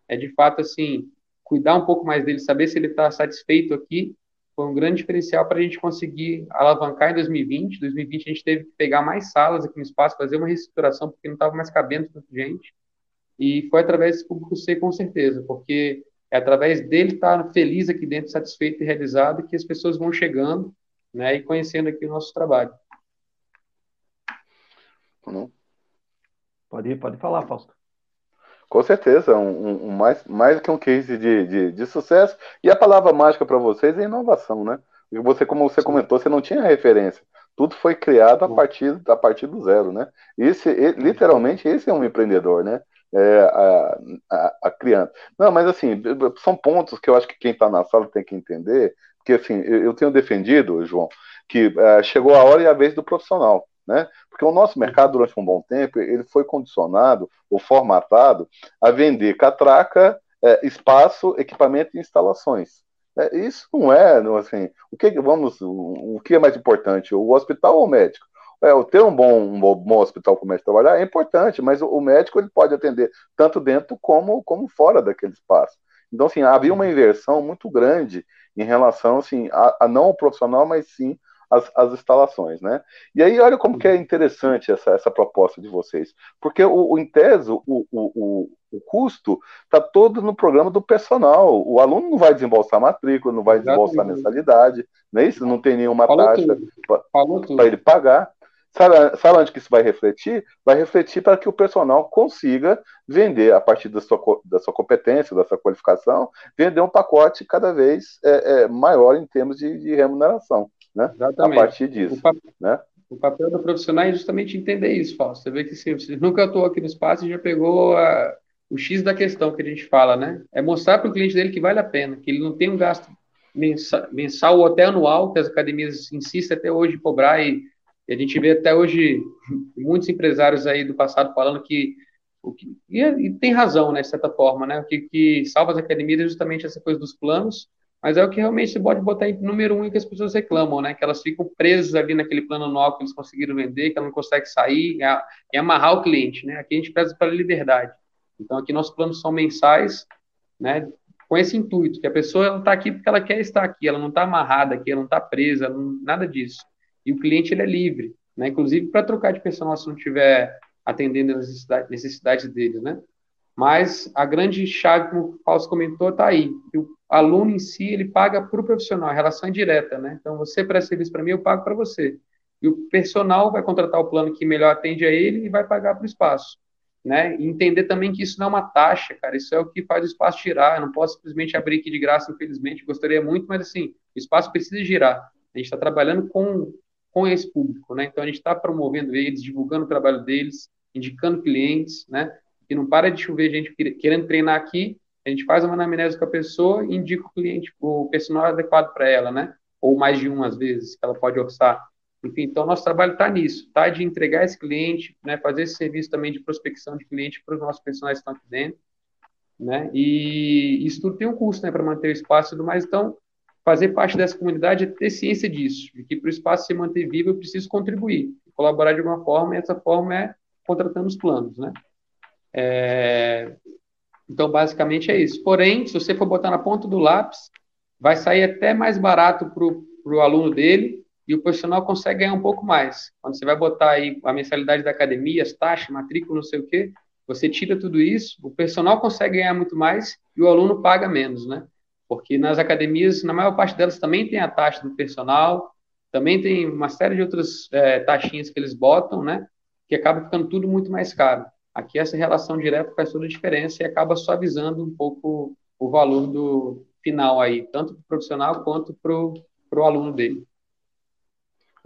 É de fato assim, cuidar um pouco mais dele, saber se ele está satisfeito aqui foi um grande diferencial para a gente conseguir alavancar em 2020. 2020 a gente teve que pegar mais salas aqui no espaço, fazer uma reestruturação, porque não estava mais cabendo tanta gente. E foi através desse público C, com certeza, porque é através dele estar feliz aqui dentro, satisfeito e realizado, que as pessoas vão chegando né, e conhecendo aqui o nosso trabalho. Não. Pode, pode falar, Fausto. Com certeza, um, um, mais, mais que um case de, de, de sucesso. E a palavra mágica para vocês é inovação, né? E você, como você Sim. comentou, você não tinha referência. Tudo foi criado a partir, a partir do zero, né? Esse, literalmente, esse é um empreendedor, né? É, a, a, a, criança. Não, mas assim, são pontos que eu acho que quem está na sala tem que entender, porque assim, eu, eu tenho defendido, João, que uh, chegou a hora e a vez do profissional. Né? Porque o nosso mercado, durante um bom tempo, ele foi condicionado ou formatado a vender catraca, é, espaço, equipamento e instalações. É, isso não é, não, assim, o que vamos, o, que é mais importante, o hospital ou o médico? É, ter um bom, um bom hospital para o médico trabalhar é importante, mas o, o, médico ele pode atender tanto dentro como, como fora daquele espaço. Então, assim, havia uma inversão muito grande em relação, assim, a, a não o profissional, mas sim as, as instalações, né? E aí, olha como que é interessante essa, essa proposta de vocês, porque o, o em tese, o, o, o custo está todo no programa do personal. O aluno não vai desembolsar matrícula, não vai desembolsar mensalidade, não é isso? Não tem nenhuma Falou taxa para ele pagar. Sabe, sabe onde que isso vai refletir? Vai refletir para que o personal consiga vender, a partir da sua, da sua competência, da sua qualificação, vender um pacote cada vez é, é, maior em termos de, de remuneração né? Exatamente. A partir disso. O, papel, né? o papel do profissional é justamente entender isso, Fausto. Você vê que se você nunca atuou aqui no espaço e já pegou a, o X da questão que a gente fala, né? É mostrar para o cliente dele que vale a pena, que ele não tem um gasto mensal, mensal ou até anual, que as academias insistem até hoje em cobrar, e, e a gente vê até hoje muitos empresários aí do passado falando que o que, e, e, tem razão, né, de certa forma, né? O que, que salva as academias é justamente essa coisa dos planos mas é o que realmente você pode botar em número um que as pessoas reclamam, né? Que elas ficam presas ali naquele plano anual que eles conseguiram vender, que ela não consegue sair e amarrar o cliente, né? Aqui a gente preza pela liberdade. Então, aqui nossos planos são mensais, né? Com esse intuito, que a pessoa está aqui porque ela quer estar aqui, ela não está amarrada aqui, ela não está presa, não, nada disso. E o cliente, ele é livre, né? Inclusive, para trocar de personal se não tiver atendendo as necessidades, necessidades deles, né? Mas a grande chave, como o Fausto comentou, está aí. O aluno em si, ele paga para o profissional, a relação é direta, né? Então, você presta serviço para mim, eu pago para você. E o personal vai contratar o plano que melhor atende a ele e vai pagar para o espaço. Né? E entender também que isso não é uma taxa, cara, isso é o que faz o espaço girar. Eu não posso simplesmente abrir aqui de graça, infelizmente, gostaria muito, mas assim, o espaço precisa girar. A gente está trabalhando com, com esse público, né? Então a gente está promovendo eles, divulgando o trabalho deles, indicando clientes, né? E não para de chover gente querendo treinar aqui, a gente faz uma anamnese com a pessoa e indica o cliente, o personal adequado para ela, né? Ou mais de um, às vezes, que ela pode orçar. Enfim, então nosso trabalho está nisso, tá? De entregar esse cliente, né? Fazer esse serviço também de prospecção de cliente para os nossos personagens que estão aqui dentro, né? E isso tudo tem um custo, né? Para manter o espaço e tudo mais. Então, fazer parte dessa comunidade é ter ciência disso, de que para o espaço se manter vivo eu preciso contribuir, colaborar de alguma forma, e essa forma é contratando os planos, né? É... Então, basicamente é isso. Porém, se você for botar na ponta do lápis, vai sair até mais barato para o aluno dele e o profissional consegue ganhar um pouco mais. Quando você vai botar aí a mensalidade da academia, as taxas, matrícula, não sei o quê, você tira tudo isso, o personal consegue ganhar muito mais e o aluno paga menos, né? Porque nas academias, na maior parte delas também tem a taxa do personal, também tem uma série de outras é, taxinhas que eles botam, né? Que acaba ficando tudo muito mais caro. Aqui essa relação direta faz toda a diferença e acaba suavizando um pouco o valor do final aí, tanto para o profissional quanto para o aluno dele.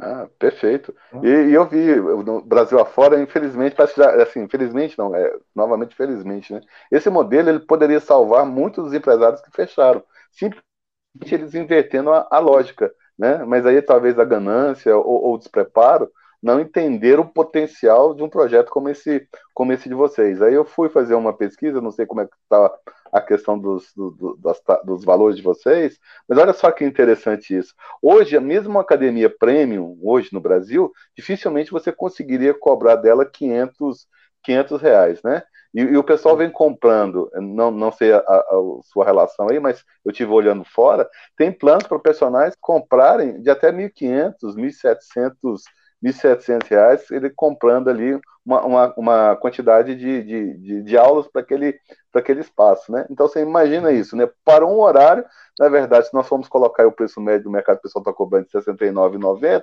Ah, perfeito. E, e, eu vi no Brasil afora, infelizmente, parece já, assim, infelizmente não, é novamente felizmente, né? Esse modelo ele poderia salvar muitos empresários que fecharam, simplesmente eles invertendo a, a lógica, né? Mas aí talvez a ganância ou, ou o despreparo não entenderam o potencial de um projeto como esse, como esse de vocês. Aí eu fui fazer uma pesquisa, não sei como é que está a questão dos, do, das, dos valores de vocês, mas olha só que interessante isso. Hoje, a mesma academia premium, hoje no Brasil, dificilmente você conseguiria cobrar dela 500, 500 reais, né? E, e, o pessoal vem comprando, não, não sei a, a, a, sua relação aí, mas eu tive olhando fora, tem planos personagens comprarem de até 1.500, 1.700 R$ reais ele comprando ali uma, uma, uma quantidade de, de, de, de aulas para aquele, aquele espaço. Né? Então você imagina isso, né? para um horário, na verdade, se nós formos colocar o preço médio do mercado, o pessoal está cobrando de R$ 69,90,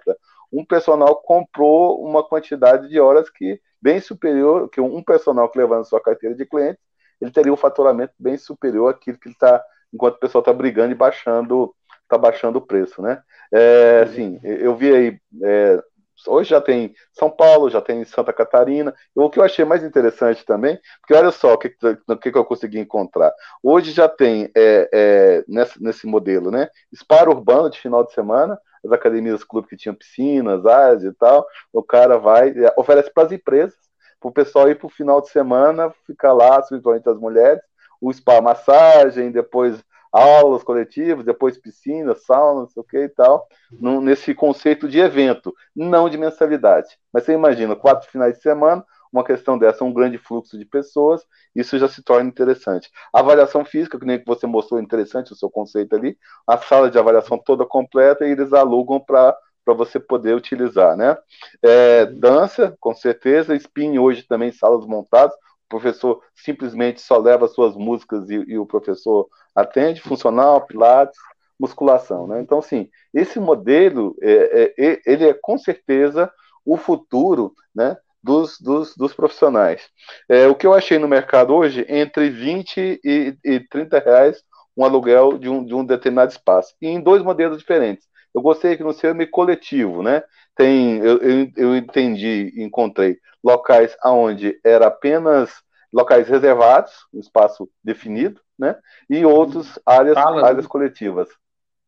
um personal comprou uma quantidade de horas que bem superior, que um personal que levando sua carteira de clientes, ele teria um faturamento bem superior àquilo que ele está, enquanto o pessoal está brigando e baixando, está baixando o preço, né? É, assim, eu vi aí é, Hoje já tem São Paulo, já tem Santa Catarina. O que eu achei mais interessante também, porque olha só o que, o que eu consegui encontrar. Hoje já tem é, é, nesse, nesse modelo, né? Spa urbano de final de semana, as academias clube que tinham piscinas, áreas e tal. O cara vai, é, oferece para as empresas, para o pessoal ir para o final de semana, ficar lá, principalmente as mulheres, o spa massagem, depois aulas coletivas, depois piscina, sauna, não sei o que e tal, num, nesse conceito de evento, não de mensalidade. Mas você imagina, quatro finais de semana, uma questão dessa, um grande fluxo de pessoas, isso já se torna interessante. A avaliação física, que nem que você mostrou interessante o seu conceito ali, a sala de avaliação toda completa e eles alugam para para você poder utilizar, né? É, dança, com certeza, spin hoje também salas montadas, professor simplesmente só leva suas músicas e, e o professor atende, funcional, pilates, musculação, né? Então, assim, esse modelo, é, é, ele é com certeza o futuro, né? Dos, dos, dos profissionais. É, o que eu achei no mercado hoje, entre 20 e, e 30 reais um aluguel de um, de um determinado espaço, e em dois modelos diferentes. Eu gostei que no seu é coletivo, né? Tem, eu, eu, eu entendi, encontrei locais onde era apenas locais reservados, um espaço definido, né? E outros áreas, Fala, áreas né? coletivas,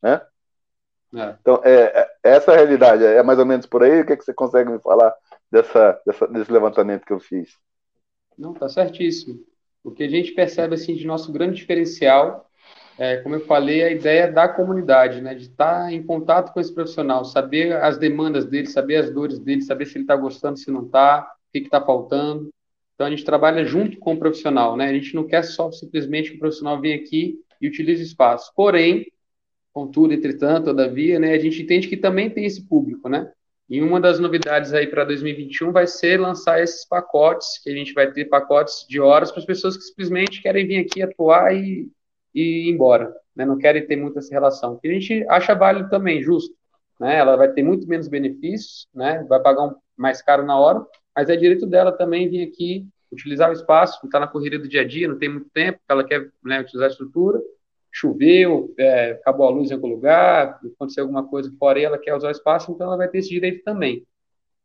né? É. Então, é, é, essa realidade é mais ou menos por aí. O que, é que você consegue me falar dessa, dessa, desse levantamento que eu fiz? Não, tá certíssimo. O que a gente percebe assim de nosso grande diferencial é, como eu falei, a ideia da comunidade, né, de estar em contato com esse profissional, saber as demandas dele, saber as dores dele, saber se ele está gostando, se não está, o que está faltando. Então, a gente trabalha junto com o profissional, né? A gente não quer só simplesmente que o profissional venha aqui e utilize o espaço. Porém, contudo, entretanto, todavia, né, a gente entende que também tem esse público, né? E uma das novidades aí para 2021 vai ser lançar esses pacotes, que a gente vai ter pacotes de horas para as pessoas que simplesmente querem vir aqui atuar e, e ir embora, né? Não querem ter muita essa relação. Que a gente acha válido também, justo, né? Ela vai ter muito menos benefícios, né? Vai pagar um mais caro na hora, mas é direito dela também vir aqui utilizar o espaço, está na corrida do dia a dia, não tem muito tempo, ela quer né, utilizar a estrutura, choveu, é, acabou a luz em algum lugar, aconteceu alguma coisa fora ela quer usar o espaço, então ela vai ter esse direito também.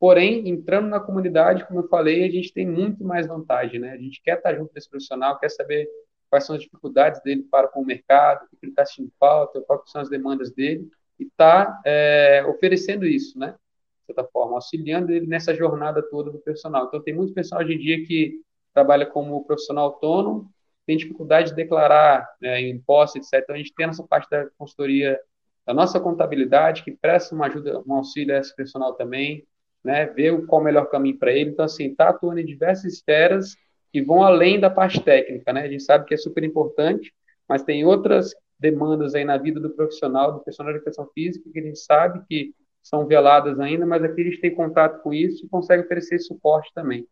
Porém, entrando na comunidade, como eu falei, a gente tem muito mais vantagem, né? A gente quer estar junto desse profissional, quer saber quais são as dificuldades dele para com o mercado, o que ele está sentindo falta, quais são as demandas dele, e está é, oferecendo isso, né? De certa forma, auxiliando ele nessa jornada toda do personal. Então, tem muitos pessoal hoje em dia que trabalha como profissional autônomo, tem dificuldade de declarar né, impostos, etc. Então, a gente tem essa parte da consultoria da nossa contabilidade, que presta uma ajuda, um auxílio a esse personal também, né, ver qual o melhor caminho para ele. Então, assim, está atuando em diversas esferas que vão além da parte técnica, né? A gente sabe que é super importante, mas tem outras demandas aí na vida do profissional, do profissional de educação física, que a gente sabe que são veladas ainda, mas aqui a gente tem contato com isso e consegue oferecer suporte também.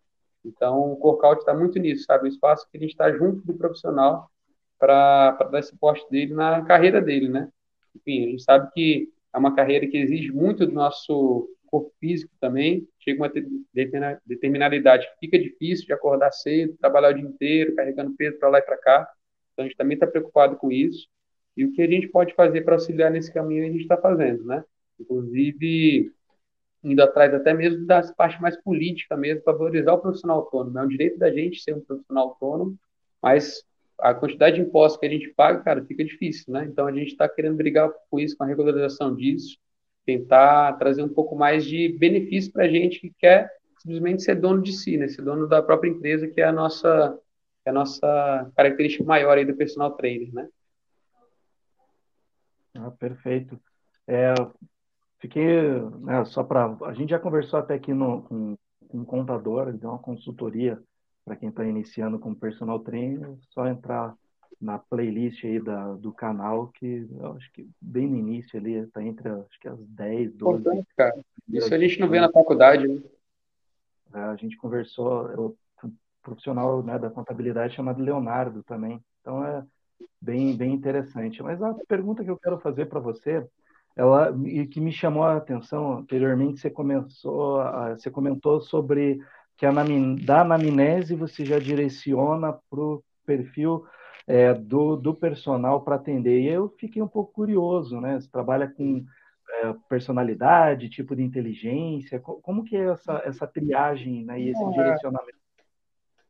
Então, o Corkout está muito nisso, sabe? O espaço que a gente está junto do profissional para dar suporte dele na carreira dele, né? Enfim, a gente sabe que é uma carreira que exige muito do nosso corpo físico também. Chega uma determinada idade fica difícil de acordar cedo, trabalhar o dia inteiro, carregando peso para lá e para cá. Então, a gente também está preocupado com isso. E o que a gente pode fazer para auxiliar nesse caminho, a gente está fazendo, né? Inclusive, indo atrás até mesmo das partes mais políticas mesmo, para valorizar o profissional autônomo. É um direito da gente ser um profissional autônomo, mas a quantidade de impostos que a gente paga, cara, fica difícil, né? Então a gente está querendo brigar com isso, com a regularização disso, tentar trazer um pouco mais de benefício para a gente que quer simplesmente ser dono de si, né? Ser dono da própria empresa, que é a nossa, é a nossa característica maior aí do personal trainer, né? Ah, perfeito. É, Fiquei, né, só para. A gente já conversou até aqui no, com, com um contador, ele deu uma consultoria para quem está iniciando como personal trainer, só entrar na playlist aí da, do canal, que eu acho que bem no início ali, está entre acho que as 10, 12. Importante, cara. Isso a gente não vê na faculdade, né? É, a gente conversou, eu, um profissional né, da contabilidade chamado Leonardo também. Então é bem, bem interessante. Mas a pergunta que eu quero fazer para você ela e que me chamou a atenção anteriormente você começou você comentou sobre que a da anamnese você já direciona para o perfil é, do, do personal para atender. E eu fiquei um pouco curioso né? Você trabalha com é, personalidade tipo de inteligência? Como que é essa essa triagem né, e esse é. direcionamento?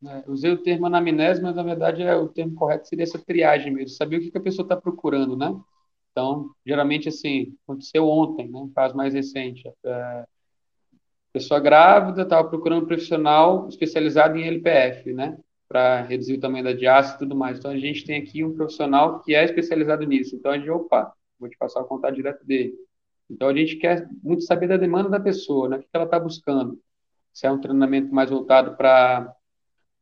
É, usei o termo anamnese, mas na verdade é, o termo correto seria essa triagem mesmo, saber o que, que a pessoa está procurando, né? Então, geralmente, assim, aconteceu ontem, né, um caso mais recente. É, pessoa grávida estava procurando um profissional especializado em LPF, né, para reduzir o tamanho da diástase e tudo mais. Então, a gente tem aqui um profissional que é especializado nisso. Então, a gente, opa, vou te passar o contato direto dele. Então, a gente quer muito saber da demanda da pessoa, né, o que ela está buscando. Se é um treinamento mais voltado para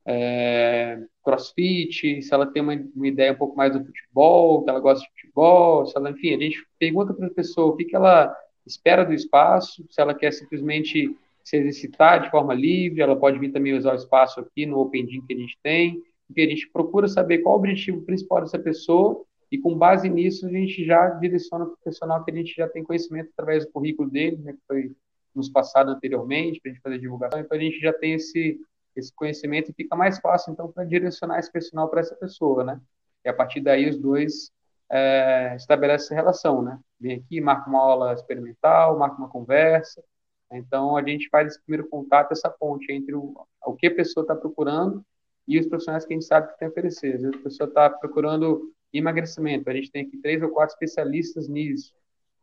é, crossfit, se ela tem uma, uma, ideia um pouco mais do futebol, que ela gosta de futebol, se ela, enfim, a gente pergunta para a pessoa o que, que ela espera do espaço, se ela quer simplesmente se exercitar de forma livre, ela pode vir também usar o espaço aqui no Open Gym que a gente tem, porque a gente procura saber qual o objetivo principal dessa pessoa e com base nisso a gente já direciona para o profissional que a gente já tem conhecimento através do currículo dele, né, que foi nos passado anteriormente, para a gente fazer divulgação, então a gente já tem esse esse conhecimento e fica mais fácil, então, para direcionar esse personal para essa pessoa, né? E a partir daí os dois é, estabelecem essa relação, né? Vem aqui, marca uma aula experimental, marca uma conversa. Então, a gente faz esse primeiro contato, essa ponte entre o, o que a pessoa está procurando e os profissionais que a gente sabe que tem a oferecer. Às vezes a pessoa está procurando emagrecimento, a gente tem aqui três ou quatro especialistas nisso.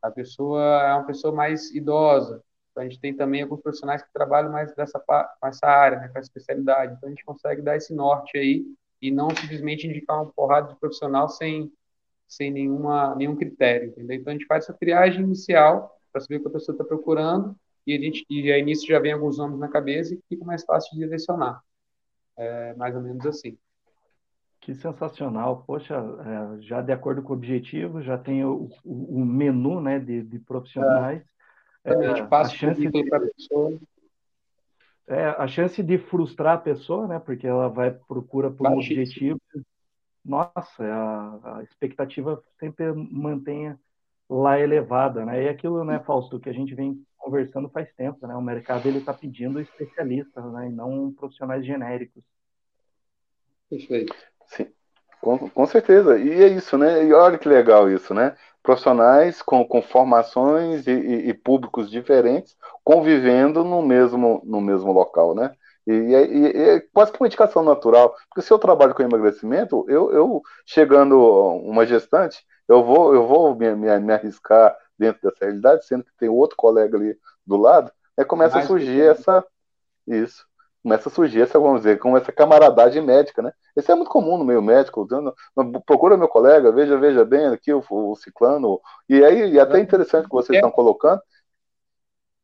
A pessoa é uma pessoa mais idosa, então, a gente tem também alguns profissionais que trabalham mais dessa com essa área, né, com essa especialidade. Então, a gente consegue dar esse norte aí e não simplesmente indicar uma porrada de profissional sem, sem nenhuma, nenhum critério, entendeu? Então a gente faz essa triagem inicial para saber o que a pessoa está procurando e a gente e aí nisso já vem alguns nomes na cabeça e fica mais fácil de direcionar. É mais ou menos assim. Que sensacional. Poxa, é, já de acordo com o objetivo, já tem o, o, o menu né, de, de profissionais. É, a gente passa a chance de... para a pessoa. É, a chance de frustrar a pessoa, né? Porque ela vai procura por um objetivo nossa, a, a expectativa sempre mantenha lá elevada, né? E aquilo, né, Fausto, que a gente vem conversando faz tempo, né? O mercado ele está pedindo especialistas, né, e não profissionais genéricos. Perfeito. Sim, com, com certeza. E é isso, né? E olha que legal isso, né? Profissionais com, com formações e, e, e públicos diferentes convivendo no mesmo, no mesmo local, né? E, e, e, é quase que uma indicação natural. Porque se eu trabalho com emagrecimento, eu, eu chegando uma gestante, eu vou, eu vou me, me, me, arriscar dentro dessa realidade, sendo que tem outro colega ali do lado, aí começa Mais a surgir essa. Isso. Começa a surgir essa, vamos dizer, com essa camaradagem médica, né? Isso é muito comum no meio médico. Procura meu colega, veja, veja bem aqui o, o ciclano. E aí, e até interessante que vocês estão colocando,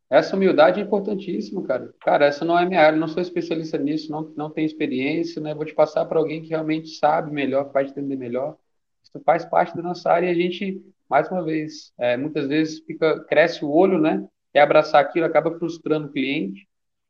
essa humildade é importantíssima, cara. Cara, essa não é minha área, não sou especialista nisso, não, não tenho experiência, né? Vou te passar para alguém que realmente sabe melhor, vai entender melhor. Isso faz parte da nossa área e a gente, mais uma vez, é, muitas vezes fica, cresce o olho, né? Quer abraçar aquilo, acaba frustrando o cliente.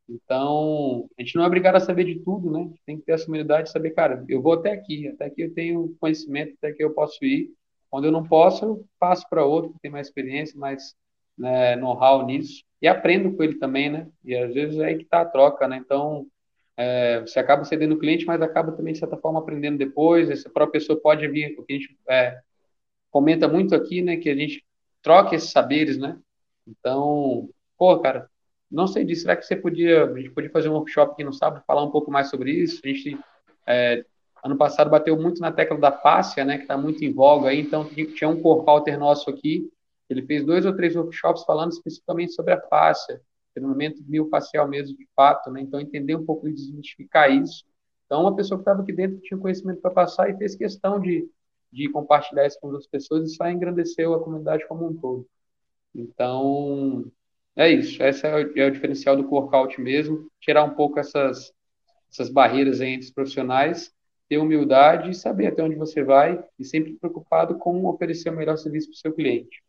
Então, a gente não é obrigado a saber de tudo, né? Tem que ter essa humildade de saber, cara, eu vou até aqui, até aqui eu tenho conhecimento, até aqui eu posso ir. Quando eu não posso, eu passo para outro que tem mais experiência, mais né, know-how nisso e aprendo com ele também, né? E às vezes é aí que está a troca, né? Então, é, você acaba cedendo o cliente, mas acaba também, de certa forma, aprendendo depois. Essa própria pessoa pode vir, o que a gente é, comenta muito aqui, né? Que a gente troca esses saberes, né? Então, pô, cara, não sei disso. Será que você podia, a gente podia fazer um workshop aqui no sábado, falar um pouco mais sobre isso? A gente, é, ano passado, bateu muito na tecla da fáscia, né? Que está muito em voga aí. Então, tinha um corpo alter nosso aqui ele fez dois ou três workshops falando especificamente sobre a fáscia, treinamento miofacial mesmo de fato, né? Então, entender um pouco e desmistificar isso. Então, uma pessoa que estava aqui dentro tinha conhecimento para passar e fez questão de, de compartilhar isso com outras pessoas e só engrandeceu a comunidade como um todo. Então, é isso. Esse é o, é o diferencial do workout mesmo, tirar um pouco essas, essas barreiras entre os profissionais, ter humildade e saber até onde você vai e sempre preocupado com oferecer o melhor serviço para o seu cliente.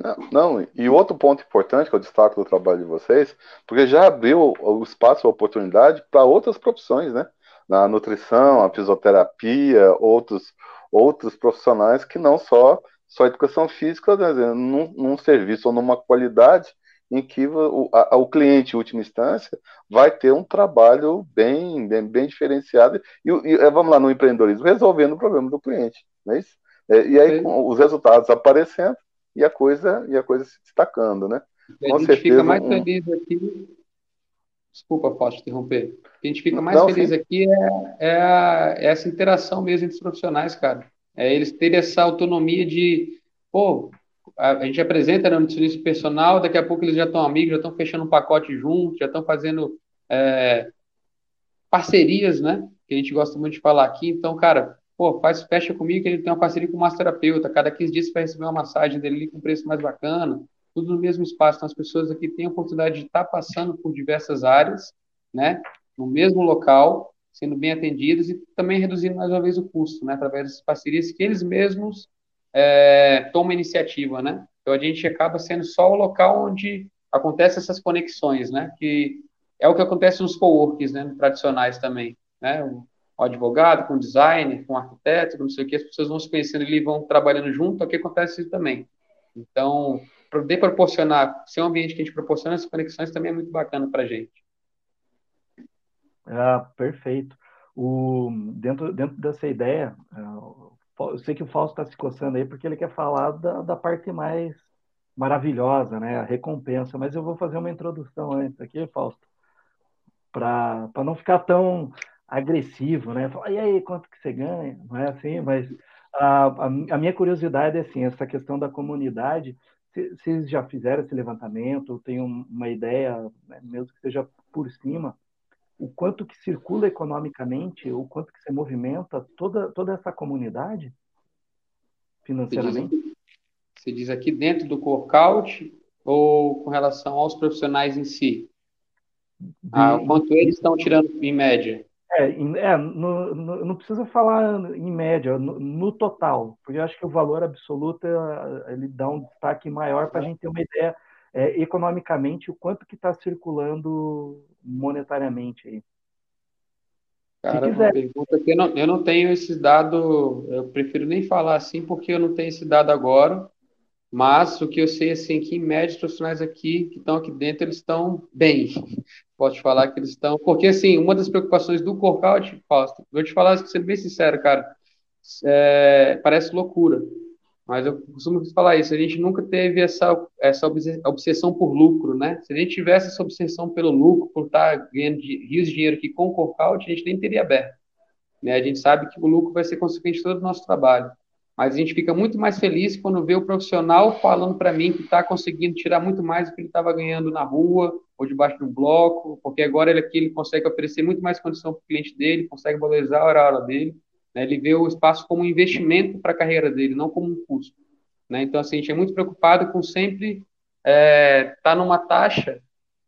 Não, não, e outro ponto importante que eu destaco do trabalho de vocês, porque já abriu o espaço, a oportunidade para outras profissões, né? Na nutrição, a fisioterapia, outros, outros profissionais que não só, só educação física, né? num, num serviço ou numa qualidade em que o, a, o cliente, em última instância, vai ter um trabalho bem, bem, bem diferenciado e, e, vamos lá, no empreendedorismo, resolvendo o problema do cliente, não é isso? É, e aí, com os resultados aparecendo, e a coisa e a coisa se destacando, né? Com a gente certeza, fica mais um... feliz aqui. Desculpa, posso interromper. O que a gente fica mais Não, feliz sim. aqui é, é, a, é, essa interação mesmo entre os profissionais, cara. É eles terem essa autonomia de, pô, a, a gente apresenta no nutricionista personal, daqui a pouco eles já estão amigos, já estão fechando um pacote juntos, já estão fazendo é, parcerias, né? Que a gente gosta muito de falar aqui. Então, cara, pô, faz, fecha comigo que ele tem uma parceria com o massoterapeuta, cada 15 dias vai receber uma massagem dele com preço mais bacana, tudo no mesmo espaço. Então, as pessoas aqui têm a oportunidade de estar passando por diversas áreas, né, no mesmo local, sendo bem atendidos e também reduzindo mais uma vez o custo, né, através dessas parcerias que eles mesmos é, tomam iniciativa, né. Então, a gente acaba sendo só o local onde acontecem essas conexões, né, que é o que acontece nos coworks, né, tradicionais também, né, o advogado, com o designer, com arquiteto, não sei o que, as pessoas vão se conhecendo ali, vão trabalhando junto, aqui acontece isso também. Então, poder proporcionar, ser um ambiente que a gente proporciona essas conexões também é muito bacana para a gente. Ah, perfeito. O, dentro, dentro dessa ideia, é, eu sei que o Fausto está se coçando aí porque ele quer falar da, da parte mais maravilhosa, né, a recompensa, mas eu vou fazer uma introdução antes aqui, Fausto, para não ficar tão agressivo, né? E aí, quanto que você ganha? Não é assim, mas a, a, a minha curiosidade é assim, essa questão da comunidade, vocês já fizeram esse levantamento, tem uma ideia, né, mesmo que seja por cima, o quanto que circula economicamente, o quanto que se movimenta toda, toda essa comunidade? financeiramente? Você diz, você diz aqui dentro do workout ou com relação aos profissionais em si? De, ah, quanto eles estão tirando em média? É, é no, no, não precisa falar em média, no, no, total, porque eu acho que o valor absoluto é, ele dá um destaque maior para a gente ter uma ideia é, economicamente o quanto que está circulando monetariamente aí. Cara, uma pergunta que eu não, eu não tenho esse dado, eu prefiro nem falar assim porque eu não tenho esse dado agora, mas o que eu sei assim que em média os profissionais aqui que estão aqui dentro eles estão bem. Posso falar que eles estão, porque assim uma das preocupações do Corkout, Fausto, vou te falar, sendo bem sincero, cara, é, parece loucura, mas eu costumo falar isso, a gente nunca teve essa, essa obsessão por lucro, né? Se a gente tivesse essa obsessão pelo lucro, por estar tá ganhando rios de dinheiro aqui com o Corkout, a gente nem teria aberto. Né? A gente sabe que o lucro vai ser consequente de todo o nosso trabalho. Mas a gente fica muito mais feliz quando vê o profissional falando para mim que está conseguindo tirar muito mais do que ele estava ganhando na rua ou debaixo de um bloco, porque agora ele aqui ele consegue oferecer muito mais condição para o cliente dele, consegue valorizar a hora dele né? Ele vê o espaço como um investimento para a carreira dele, não como um custo. Né? Então, assim, a gente é muito preocupado com sempre estar é, tá numa taxa,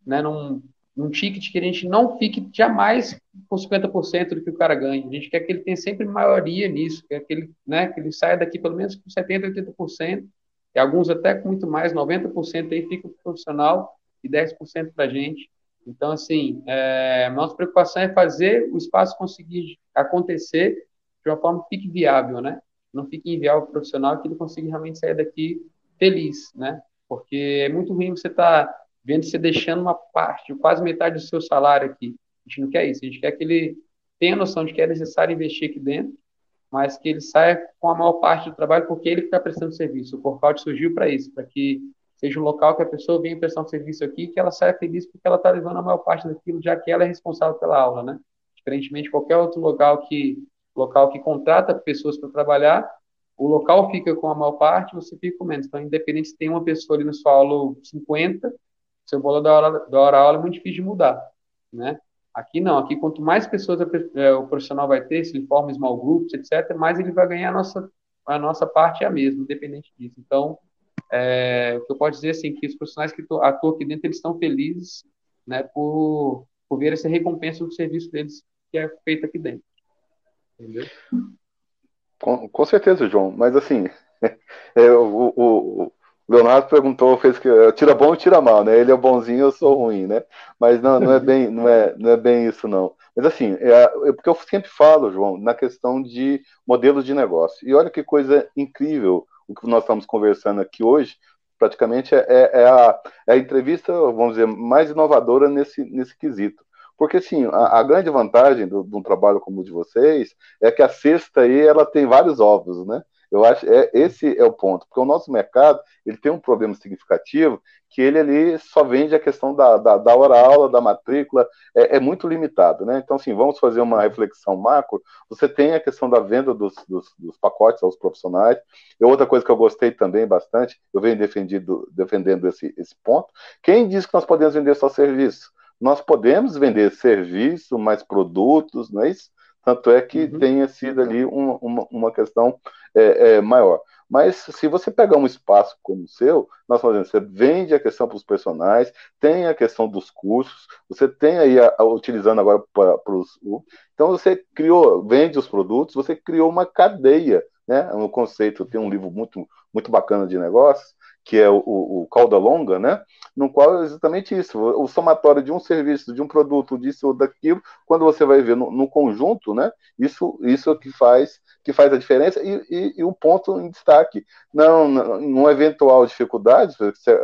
né, num, num ticket que a gente não fique jamais com 50% do que o cara ganha. A gente quer que ele tenha sempre maioria nisso, quer que ele, né, que ele saia daqui pelo menos com 70%, 80%, e alguns até com muito mais, 90% aí fica para o profissional e 10% para a gente. Então, assim, é, nossa preocupação é fazer o espaço conseguir acontecer de uma forma que fique viável, né? Não fique inviável para o profissional que ele consiga realmente sair daqui feliz, né? Porque é muito ruim você estar tá vendo você deixando uma parte, quase metade do seu salário aqui. A gente não quer isso, a gente quer que ele tenha noção de que é necessário investir aqui dentro, mas que ele saia com a maior parte do trabalho porque ele está prestando serviço. O Corpout surgiu para isso, para que seja um local que a pessoa venha prestar um serviço aqui que ela saia feliz porque ela está levando a maior parte daquilo, já que ela é responsável pela aula, né? Diferentemente de qualquer outro local que local que contrata pessoas para trabalhar, o local fica com a maior parte, você fica com menos. Então, independente se tem uma pessoa ali na sua aula 50, seu valor da hora, da hora aula é muito difícil de mudar, né? Aqui não, aqui quanto mais pessoas é, o profissional vai ter, se ele forma small groups, etc., mais ele vai ganhar a nossa, a nossa parte é a mesma, independente disso. Então, é, o que eu posso dizer assim, que os profissionais que atuam aqui dentro, eles estão felizes, né, por, por ver essa recompensa do serviço deles que é feito aqui dentro. Entendeu? Com, com certeza, João. Mas assim, é, o, o, Leonardo perguntou, fez que tira bom e tira mal, né? Ele é bonzinho, eu sou ruim, né? Mas não, não é bem, não é, não é bem isso não. Mas assim, é, é porque eu sempre falo, João, na questão de modelo de negócio. E olha que coisa incrível o que nós estamos conversando aqui hoje. Praticamente é, é, é a, é a entrevista, vamos dizer, mais inovadora nesse, nesse quesito. Porque, assim, a, a grande vantagem de um trabalho como o de vocês é que a cesta aí, ela tem vários ovos, né? Eu acho é esse é o ponto, porque o nosso mercado ele tem um problema significativo que ele ali só vende a questão da, da, da hora aula, da matrícula, é, é, muito limitado, né? Então, assim, vamos fazer uma reflexão macro. Você tem a questão da venda dos, dos, dos pacotes aos profissionais. E outra coisa que eu gostei também bastante, eu venho defendido, defendendo esse, esse ponto. Quem diz que nós podemos vender só serviço? nós podemos vender serviço, mais produtos, não é isso? Tanto é que uhum. tenha sido ali uma, uma, uma questão é, é, maior. Mas se você pegar um espaço como o seu, nós fazemos, você vende a questão para os personagens, tem a questão dos cursos, você tem aí, a, a, utilizando agora para os. Então você criou, vende os produtos, você criou uma cadeia, né? Um conceito, tem um livro muito, muito bacana de negócios, que é o, o, o cauda longa, né? No qual é exatamente isso, o, somatório de um serviço, de um produto, disso ou daquilo, quando você vai ver no, no conjunto, né? Isso, isso é que faz que faz a diferença e, e, e o ponto em destaque, não, não, numa eventual dificuldade,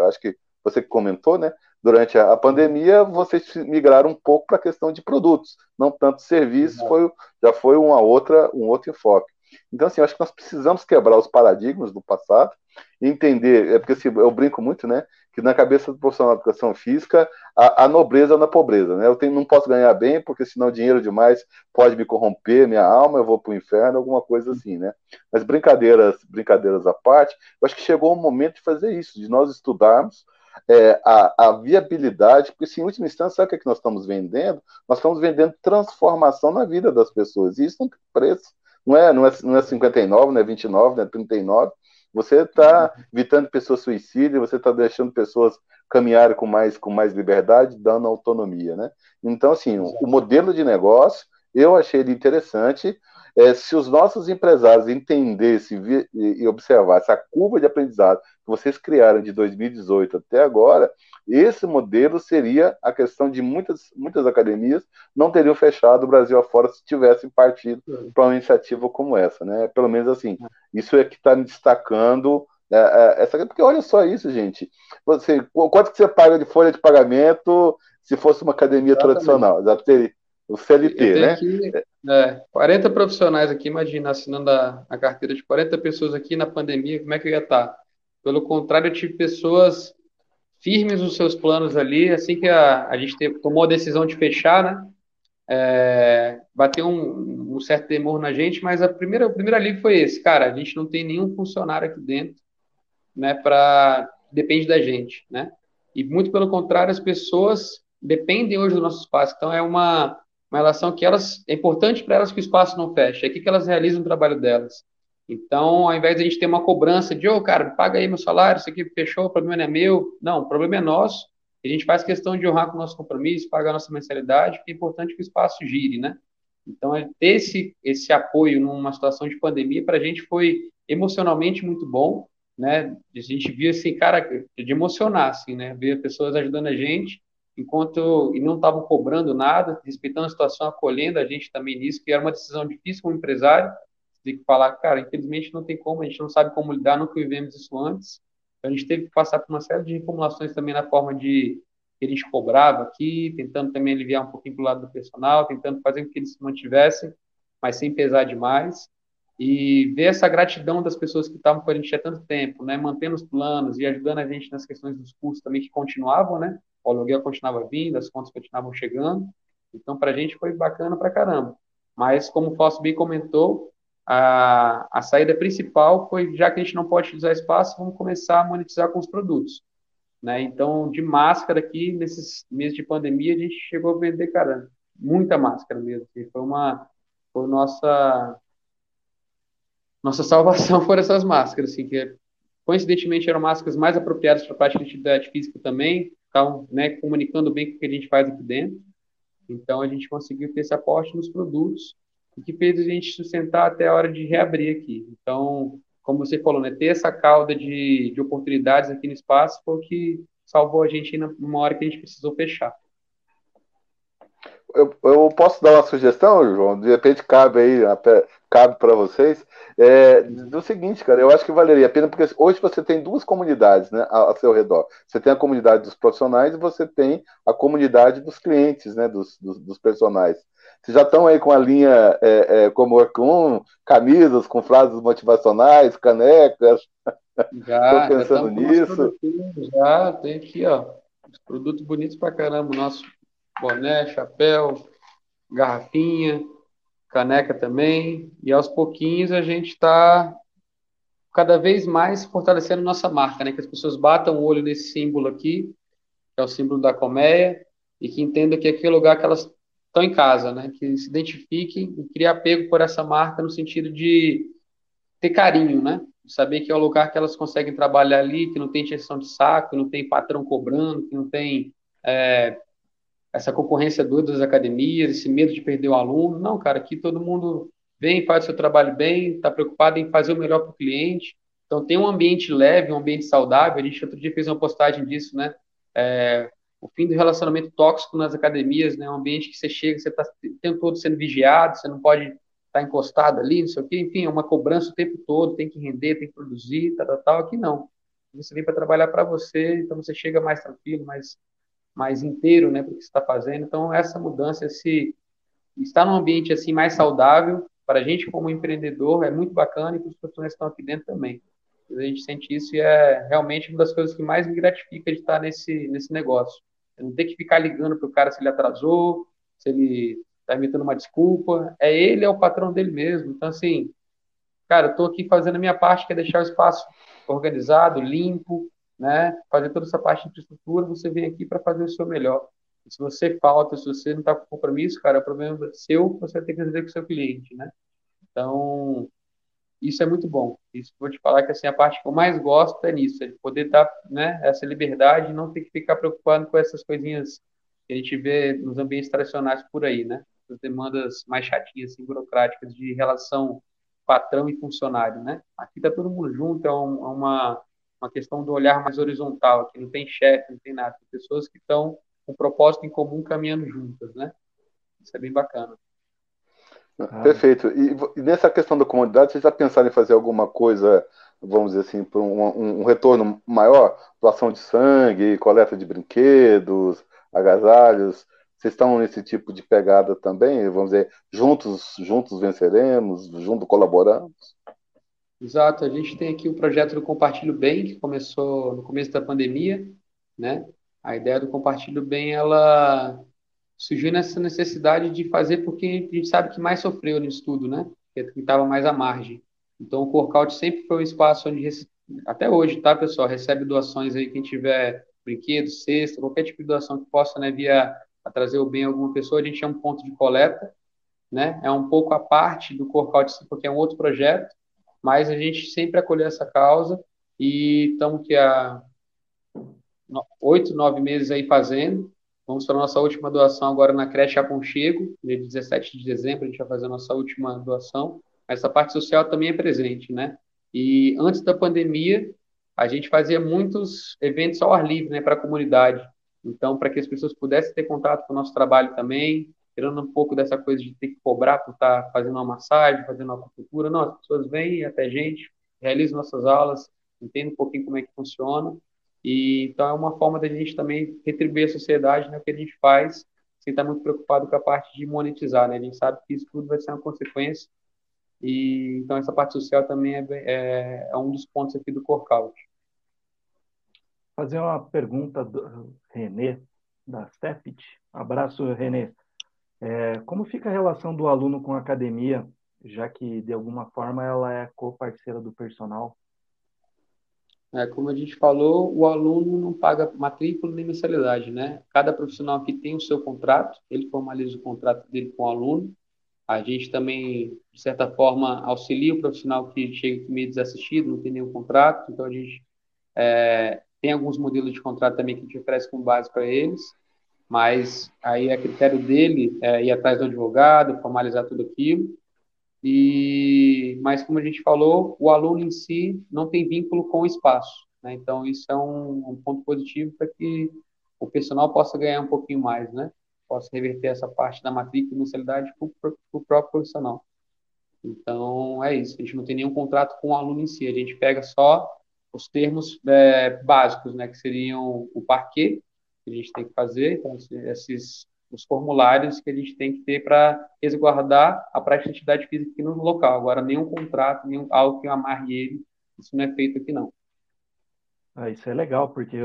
acho que você comentou, né? Durante a, a pandemia, vocês migraram um pouco para a questão de produtos, não tanto serviços, foi, já foi uma outra, um outro enfoque. Então, assim, eu acho que nós precisamos quebrar os paradigmas do passado e entender, é porque assim, eu brinco muito, né, que na cabeça do profissional de educação física, a, a nobreza na pobreza, né, eu tenho, não posso ganhar bem, porque senão dinheiro demais pode me corromper minha alma, eu vou para o inferno, alguma coisa assim, né. Mas brincadeiras, brincadeiras à parte, eu acho que chegou o momento de fazer isso, de nós estudarmos é, a, a, viabilidade, porque se em última instância, sabe o que, é que nós estamos vendendo? Nós estamos vendendo transformação na vida das pessoas, e isso não tem preço. Não é, não é, não é 59, não é 29, não é 39, Você está evitando pessoas suicidas, você está deixando pessoas caminharem com mais, com mais liberdade, dando autonomia, né? Então, assim, o, o modelo de negócio, eu achei ele interessante, é, se os nossos empresários entendessem e, e observassem a curva de aprendizado que vocês criaram de 2018 até agora, esse modelo seria a questão de muitas, muitas academias não teriam fechado o Brasil afora se tivessem partido para uma iniciativa como essa, né? Pelo menos assim, isso é que está me destacando é, é, essa, porque olha só isso, gente. Você, quanto que você paga de folha de pagamento se fosse uma academia Exatamente. tradicional? Já teria, o CLT, né? Aqui, é, 40 profissionais aqui, imagina, assinando a, a, carteira de 40 pessoas aqui na pandemia, como é que eu ia estar? Pelo contrário, eu tive pessoas firmes nos seus planos ali, assim que a, a gente tomou a decisão de fechar, né? É, bateu um, um, certo temor na gente, mas a primeira, o primeiro alívio foi esse, cara, a gente não tem nenhum funcionário aqui dentro, né, para depende da gente, né? E muito pelo contrário, as pessoas dependem hoje do nosso espaço, então é uma uma relação que elas é importante para elas que o espaço não feche, é aqui que elas realizam o trabalho delas. Então, ao invés de a gente ter uma cobrança de, ô, oh, cara, paga aí meu salário, isso aqui fechou, o problema não é meu. Não, o problema é nosso. A gente faz questão de honrar com o nosso compromisso, pagar a nossa mensalidade, porque é importante que o espaço gire, né? Então, é ter esse, esse apoio numa situação de pandemia, para a gente foi emocionalmente muito bom, né? A gente via, assim, cara, de emocionar, assim, né? Ver pessoas ajudando a gente, enquanto e não estavam cobrando nada, respeitando a situação, acolhendo a gente também nisso, que era uma decisão difícil como empresário, tem que falar, cara, infelizmente não tem como, a gente não sabe como lidar, nunca vivemos isso antes, então a gente teve que passar por uma série de reformulações também na forma de que a gente cobrava aqui, tentando também aliviar um pouquinho para o lado do personal, tentando fazer com que eles se mantivessem, mas sem pesar demais, e ver essa gratidão das pessoas que estavam com a gente há tanto tempo, né, mantendo os planos e ajudando a gente nas questões dos cursos também que continuavam, né, o aluguel continuava vindo, as contas continuavam chegando. Então, para a gente foi bacana para caramba. Mas, como o Fausto bem comentou, a, a saída principal foi, já que a gente não pode utilizar espaço, vamos começar a monetizar com os produtos. Né? Então, de máscara aqui, nesses meses de pandemia, a gente chegou a vender, cara, muita máscara mesmo. E foi uma, foi nossa, nossa salvação foram essas máscaras, assim, que coincidentemente eram máscaras mais apropriadas para a parte de atividade física também, estavam né, comunicando bem com o que a gente faz aqui dentro. Então, a gente conseguiu ter esse aporte nos produtos, o que fez a gente sustentar até a hora de reabrir aqui. Então, como você falou, né, ter essa cauda de, de oportunidades aqui no espaço foi o que salvou a gente numa hora que a gente precisou fechar. Eu, eu posso dar uma sugestão, João? De repente cabe aí, cabe para vocês. É, do seguinte, cara, eu acho que valeria a pena, porque hoje você tem duas comunidades né, a, a, seu redor. Você tem a comunidade dos profissionais e você tem a comunidade dos clientes, né, dos, dos, dos personagens. Vocês já estão aí com a linha é, é, como com camisas, com frases motivacionais, canecas. Já, Estou pensando nisso. Já, tem aqui, ó. Os produtos bonitos pra caramba. Nosso boné, chapéu, garrafinha caneca também, e aos pouquinhos a gente está cada vez mais fortalecendo nossa marca, né? Que as pessoas batam o olho nesse símbolo aqui, que é o símbolo da colmeia, e que entendam que aqui é lugar que elas estão em casa, né? Que se identifiquem e criem apego por essa marca no sentido de ter carinho, né? Saber que é o lugar que elas conseguem trabalhar ali, que não tem injeção de saco, que não tem patrão cobrando, que não tem é, essa concorrência doida das academias, esse medo de perder o aluno. Não, cara, aqui todo mundo vem, faz o seu trabalho bem, está preocupado em fazer o melhor para o cliente. Então, tem um ambiente leve, um ambiente saudável. A gente outro dia fez uma postagem disso, né? É, o fim do relacionamento tóxico nas academias, né? Um ambiente que você chega, você está o tempo todo sendo vigiado, você não pode estar tá encostado ali, não sei o quê. Enfim, é uma cobrança o tempo todo, tem que render, tem que produzir, tal, tal, tal. Aqui não. Você vem para trabalhar para você, então você chega mais tranquilo, mais mais inteiro, né, para o que está fazendo. Então, essa mudança, esse estar num ambiente assim mais saudável, para a gente como empreendedor, é muito bacana e para os profissionais que estão aqui dentro também. A gente sente isso e é realmente uma das coisas que mais me gratifica de estar nesse, nesse negócio. Eu não ter que ficar ligando para o cara se ele atrasou, se ele está imitando uma desculpa. É ele, é o patrão dele mesmo. Então, assim, cara, eu estou aqui fazendo a minha parte, que é deixar o espaço organizado, limpo, né, fazer toda essa parte de infraestrutura, você vem aqui para fazer o seu melhor. E se você falta, se você não está com compromisso, cara, é problema seu, você ter que resolver com o seu cliente, né? Então, isso é muito bom. Isso vou te falar que assim a parte que eu mais gosto é nisso, é de poder dar, né, essa liberdade, e não ter que ficar preocupado com essas coisinhas que a gente vê nos ambientes tradicionais por aí, né? As demandas mais chatinhas, assim, burocráticas de relação patrão e funcionário, né? Aqui tá todo mundo junto, é, um, é uma uma questão do olhar mais horizontal, aqui não tem chefe, não tem nada, tem pessoas que estão com propósito em comum caminhando juntas, né? Isso é bem bacana. Ah. Perfeito. E, nessa questão da comunidade, vocês já pensaram em fazer alguma coisa, vamos dizer assim, para um, um, retorno maior? Doação de sangue, coleta de brinquedos, agasalhos? Vocês estão nesse tipo de pegada também? Vamos dizer, juntos, juntos venceremos, juntos colaboramos? Exato, a gente tem aqui o projeto do Compartilho Bem, que começou no começo da pandemia, né? A ideia do Compartilho Bem, ela surgiu nessa necessidade de fazer porque a gente sabe que mais sofreu no estudo, né? Que estava mais à margem. Então, o Corcaute sempre foi um espaço onde, até hoje, tá, pessoal? Recebe doações aí, quem tiver brinquedo, cesta, qualquer tipo de doação que possa, né, via a trazer o bem a alguma pessoa, a gente é um ponto de coleta, né? É um pouco a parte do Corcaute, porque é um outro projeto, mas a gente sempre acolheu essa causa e estamos que há oito, nove meses aí fazendo. Vamos para a nossa última doação agora na creche Aconchego, dia 17 de dezembro, a gente vai fazer a nossa última doação. Essa parte social também é presente, né? E antes da pandemia, a gente fazia muitos eventos ao ar livre, né, para a comunidade. Então, para que as pessoas pudessem ter contato com o nosso trabalho também, tirando um pouco dessa coisa de ter que cobrar por estar fazendo uma massagem, fazendo uma acupuntura. Não, as pessoas vêm até a gente, realizam nossas aulas, entendem um pouquinho como é que funciona e então é uma forma da gente também retribuir a sociedade no né, que a gente faz, sem estar muito preocupado com a parte de monetizar, né? A gente sabe que isso tudo vai ser uma consequência. E então essa parte social também é, é, é um dos pontos aqui do Corcaut. Fazer uma pergunta do Renê da CEPIT. Abraço, Renê. É, como fica a relação do aluno com a academia, já que de alguma forma ela é co-parceira do personal? É, como a gente falou, o aluno não paga matrícula nem mensalidade, né? Cada profissional aqui tem o seu contrato, ele formaliza o contrato dele com o aluno. A gente também, de certa forma, auxilia o profissional que chega meio desassistido, não tem nenhum contrato, então a gente é, tem alguns modelos de contrato também que a gente oferece com base para eles, mas aí é critério dele é, ir atrás do advogado, formalizar tudo aquilo. E, mas, como a gente falou, o aluno em si não tem vínculo com o espaço. Né? Então, isso é um, um ponto positivo para que o personal possa ganhar um pouquinho mais, né? Possa reverter essa parte da matrícula e mensalidade para o próprio profissional. Então, é isso. A gente não tem nenhum contrato com o aluno em si. A gente pega só os termos é, básicos, né? Que seriam o parquet, que a gente tem que fazer. Então, esses os formulários que a gente tem que ter para resguardar a prática de atividade física aqui no local. Agora, nenhum contrato, nenhum algo que amarre ele, isso não é feito aqui não. Ah, isso é legal, porque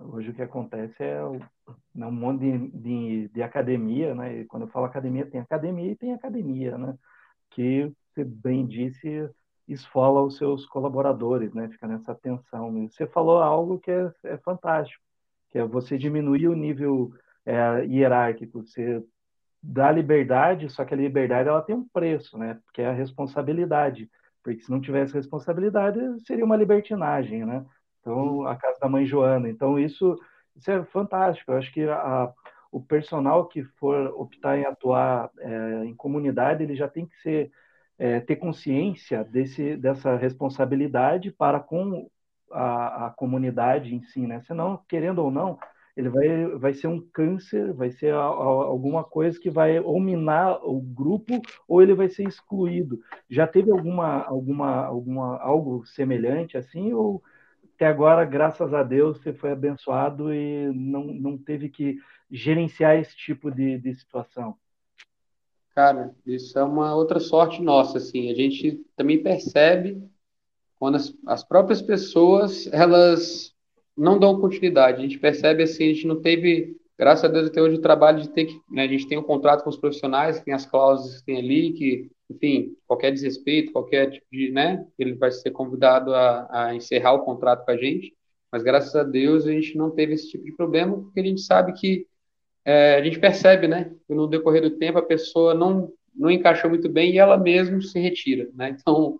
hoje o que acontece é né, um monte de, de, de, academia, né? E quando eu falo academia, tem academia e tem academia, né? Que, você bem disse, esfola os seus colaboradores, né? Fica nessa tensão. Você falou algo que é, é fantástico, que é você diminuir o nível é, hierárquico, você dá liberdade, só que a liberdade ela tem um preço, né? Que é a responsabilidade. Porque se não tivesse responsabilidade, seria uma libertinagem, né? Então, a casa da mãe Joana. Então, isso, isso é fantástico. Eu acho que a, o personal que for optar em atuar é, em comunidade, ele já tem que ser é, ter consciência desse, dessa responsabilidade para com a, a comunidade em si, né? Senão, querendo ou não, ele vai, vai ser um câncer, vai ser a, a, alguma coisa que vai ou minar o grupo ou ele vai ser excluído. Já teve alguma, alguma, alguma algo semelhante assim ou até agora, graças a Deus, você foi abençoado e não, não teve que gerenciar esse tipo de, de situação? Cara, isso é uma outra sorte nossa, assim. A gente também percebe quando as, as próprias pessoas elas não dão continuidade. A gente percebe assim, a gente não teve, graças a Deus, até hoje o trabalho de ter que, né, a gente tem um contrato com os profissionais, tem as cláusulas que tem ali, que, enfim, qualquer desrespeito, qualquer tipo de, né, ele vai ser convidado a, a encerrar o contrato com a gente, mas graças a Deus a gente não teve esse tipo de problema, porque a gente sabe que é, a gente percebe, né, que no decorrer do tempo a pessoa não não encaixou muito bem e ela mesma se retira, né? Então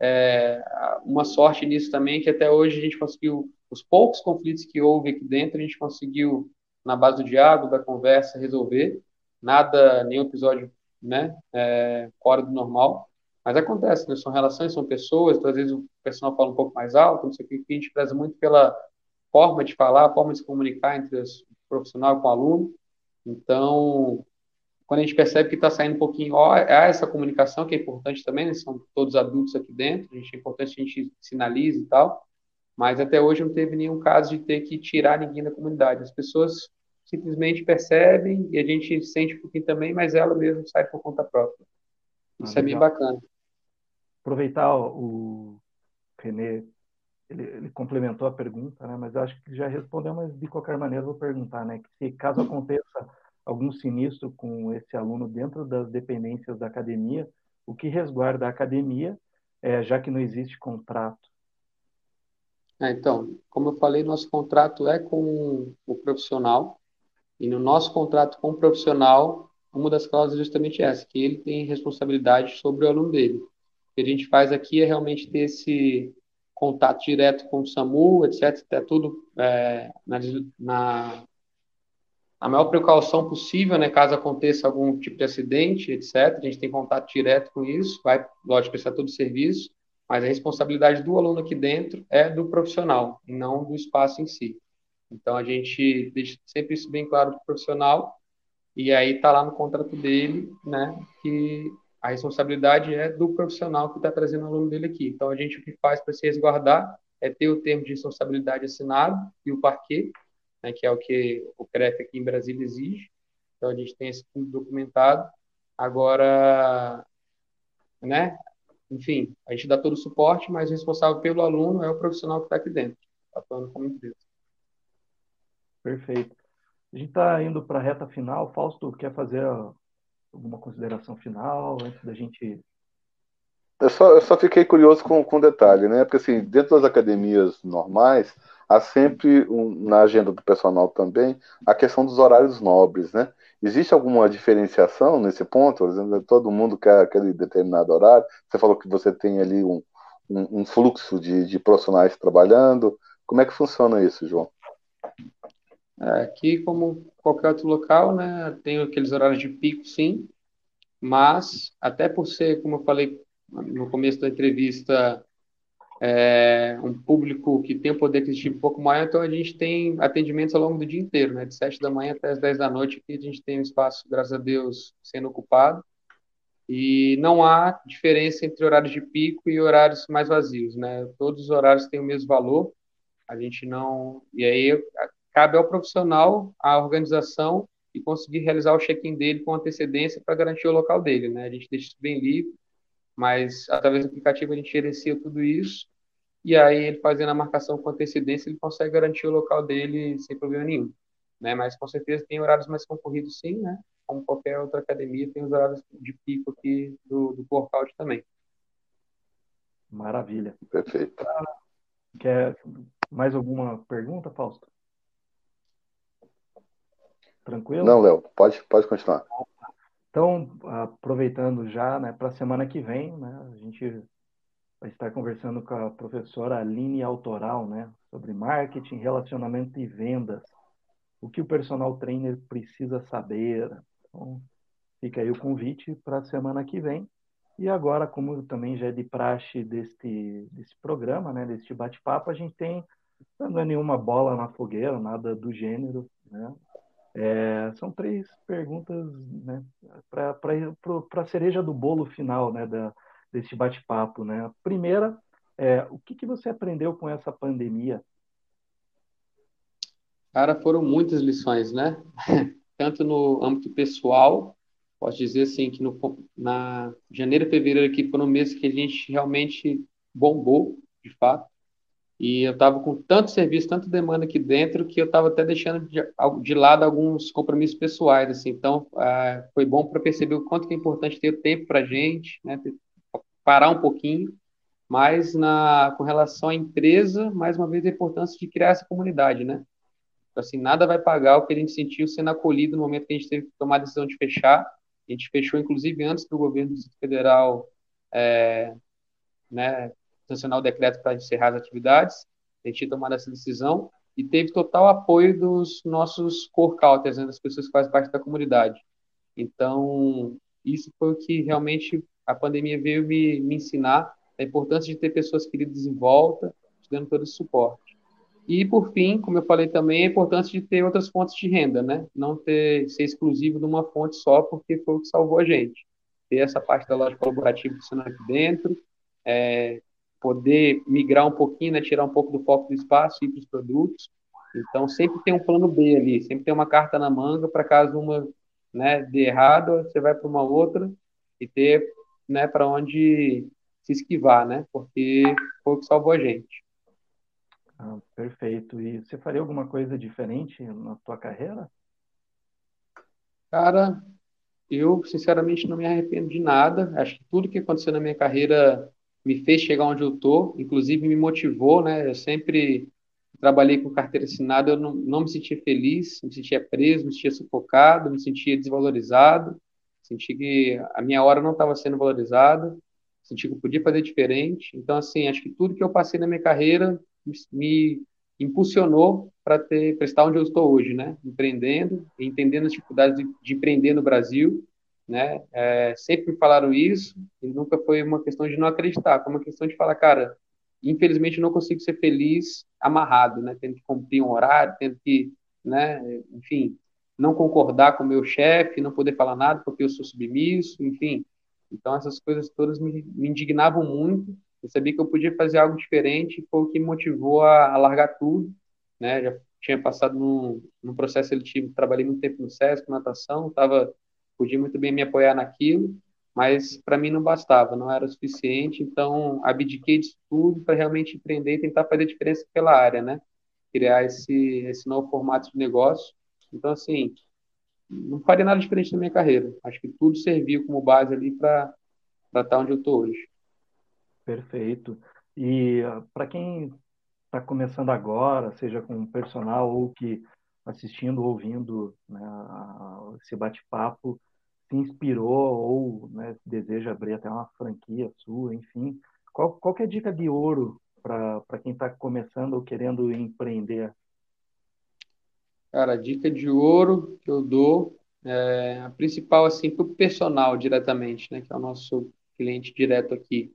é, uma sorte nisso também, que até hoje a gente conseguiu, os poucos conflitos que houve aqui dentro, a gente conseguiu, na base do diálogo, da conversa, resolver. Nada, nenhum episódio né, é, fora do normal. Mas acontece, né? são relações, são pessoas, então, às vezes o personal fala um pouco mais alto, não sei o que, a gente preza muito pela forma de falar, a forma de se comunicar entre o profissional com o aluno. Então, quando a gente percebe que está saindo um pouquinho, ó, há essa comunicação que é importante também, né? são todos adultos aqui dentro, a gente, é importante que a gente sinalize e tal, mas até hoje não teve nenhum caso de ter que tirar ninguém da comunidade. As pessoas simplesmente percebem e a gente sente um pouquinho também, mas ela mesma sai por conta própria. Isso ah, é bem bacana. Aproveitar o Renê, ele, ele, complementou a pergunta, né? Mas acho que já respondeu, mas de qualquer maneira vou perguntar, né? Que se caso aconteça algum sinistro com esse aluno dentro das dependências da academia, o que resguarda a academia, é, já que não existe contrato? É, então, como eu falei, nosso contrato é com o profissional, e no nosso contrato com o profissional, uma das cláusulas é justamente essa, que ele tem responsabilidade sobre o aluno dele. O que a gente faz aqui é realmente ter esse contato direto com o SAMU, etc., é tudo é, na, na a maior precaução possível, né, caso aconteça algum tipo de acidente, etc. A gente tem contato direto com isso, vai, lógico, prestar todo o serviço, mas a responsabilidade do aluno aqui dentro é do profissional, e não do espaço em si. Então, a gente deixa sempre isso bem claro para o profissional, e aí está lá no contrato dele, né, que a responsabilidade é do profissional que está trazendo o aluno dele aqui. Então, a gente o que faz para se resguardar é ter o termo de responsabilidade assinado e o parquet, né, que é o que o CREF aqui em Brasília exige. Então, a gente tem esse tudo documentado. Agora, né, enfim, a gente dá todo o suporte, mas o responsável pelo aluno é o profissional que está aqui dentro, atuando como empresa. Perfeito. A gente está indo para a reta final. Fausto, quer fazer alguma consideração final antes da gente. Eu só, eu só fiquei curioso com, com um detalhe, né? Porque assim, dentro das academias normais, há sempre, um, na agenda do personal também, a questão dos horários nobres, né? Existe alguma diferenciação nesse ponto? Por exemplo, todo mundo quer aquele determinado horário. Você falou que você tem ali um, um, um fluxo de, de profissionais trabalhando. Como é que funciona isso, João? É, aqui, como qualquer outro local, né, tem aqueles horários de pico, sim, mas até por ser, como eu falei no começo da entrevista, é, um público que tem um poder aquisitivo um pouco maior, então a gente tem atendimentos ao longo do dia inteiro, né? De 7 da manhã até as 10 da noite, que a gente tem um espaço, graças a Deus, sendo ocupado. E não há diferença entre horários de pico e horários mais vazios, né? Todos os horários têm o mesmo valor. A gente não. E aí cabe ao profissional a organização e conseguir realizar o check-in dele com antecedência para garantir o local dele, né? A gente deixa isso bem livre mas através do aplicativo a gente gerencia tudo isso e aí ele fazendo a marcação com antecedência ele consegue garantir o local dele sem problema nenhum, né? Mas com certeza tem horários mais concorridos sim, né? Como qualquer outra academia tem os horários de pico aqui do, do workout também. Maravilha. Perfeito. Quer mais alguma pergunta, Fausto? Tranquilo? Não, Léo, pode, pode continuar. Então, aproveitando já, né, para a semana que vem, né, a gente vai estar conversando com a professora Aline Autoral, né, sobre marketing, relacionamento e vendas. O que o personal trainer precisa saber. Então, fica aí o convite para a semana que vem. E agora, como também já é de praxe deste, desse programa, né, deste bate-papo, a gente tem, não é nenhuma bola na fogueira, nada do gênero, né? É, são três perguntas né, para a cereja do bolo final né, da, desse bate-papo. Né? A primeira é o que, que você aprendeu com essa pandemia? Cara, foram muitas lições, né? Tanto no âmbito pessoal, posso dizer assim que no, na janeiro e fevereiro aqui foram meses que a gente realmente bombou, de fato. E eu estava com tanto serviço, tanta demanda aqui dentro, que eu estava até deixando de, de, lado alguns compromissos pessoais. Assim. Então, ah, foi bom para perceber o quanto é importante ter tempo para a gente, né? parar um pouquinho. Mas, na, com relação à empresa, mais uma vez, a importância de criar essa comunidade. Né? Então, assim, nada vai pagar o que a gente sentiu sendo acolhido no momento que a gente teve que tomar a decisão de fechar. A gente fechou, inclusive, antes do governo federal é, né, sancionar o decreto para encerrar as atividades, a gente tinha tomado essa decisão e teve total apoio dos nossos core counters, né, das pessoas que fazem parte da comunidade. Então, isso foi o que realmente a pandemia veio me, me ensinar, a importância de ter pessoas queridas em volta, dando todo esse suporte. E, por fim, como eu falei também, a importância de ter outras fontes de renda, né? Não ter, ser exclusivo de uma fonte só, porque foi o que salvou a gente. Ter essa parte da loja colaborativa funcionando aqui dentro, é, poder migrar um pouquinho, né, tirar um pouco do foco do espaço e ir para os produtos. Então, sempre tem um plano B ali, sempre tem uma carta na manga para caso uma né, dê errado, você vai para uma outra e ter né, para onde se esquivar, né? Porque foi o que salvou a gente. Ah, perfeito. E você faria alguma coisa diferente na tua carreira? Cara, eu sinceramente não me arrependo de nada. Acho que tudo que aconteceu na minha carreira me fez chegar onde eu tô, inclusive me motivou, né? Eu sempre trabalhei com carteira assinada, eu não, não me sentia feliz, me sentia preso, me sentia sufocado, me sentia desvalorizado, senti que a minha hora não estava sendo valorizada, senti que eu podia fazer diferente. Então, assim, acho que tudo que eu passei na minha carreira me impulsionou para ter para estar onde eu estou hoje, né? Empreendendo, entendendo as dificuldades de, de empreender no Brasil, né? É, sempre me falaram isso e nunca foi uma questão de não acreditar, foi uma questão de falar, cara, infelizmente não consigo ser feliz amarrado, né? Tendo que cumprir um horário, tendo que, né? Enfim, não concordar com o meu chefe, não poder falar nada porque eu sou submisso, enfim. Então essas coisas todas me, me indignavam muito eu sabia que eu podia fazer algo diferente, foi o que me motivou a, a largar tudo, né? Já tinha passado num, num processo seletivo, trabalhei muito tempo no SESC, natação, tava, podia muito bem me apoiar naquilo, mas para mim não bastava, não era o suficiente, então abdiquei disso tudo para realmente empreender e tentar fazer diferença pela área, né? Criar esse, esse novo formato de negócio. Então, assim, não faria nada diferente na minha carreira. Acho que tudo serviu como base ali para estar onde eu estou hoje. Perfeito. E ah, para quem está começando agora, seja com personal ou que assistindo, ouvindo né, esse bate-papo, se inspirou ou né, deseja abrir até uma franquia sua, enfim, qual, qual é a dica de ouro para quem está começando ou querendo empreender? Cara, a dica de ouro que eu dou, é, a principal assim para o personal diretamente, né, que é o nosso cliente direto aqui,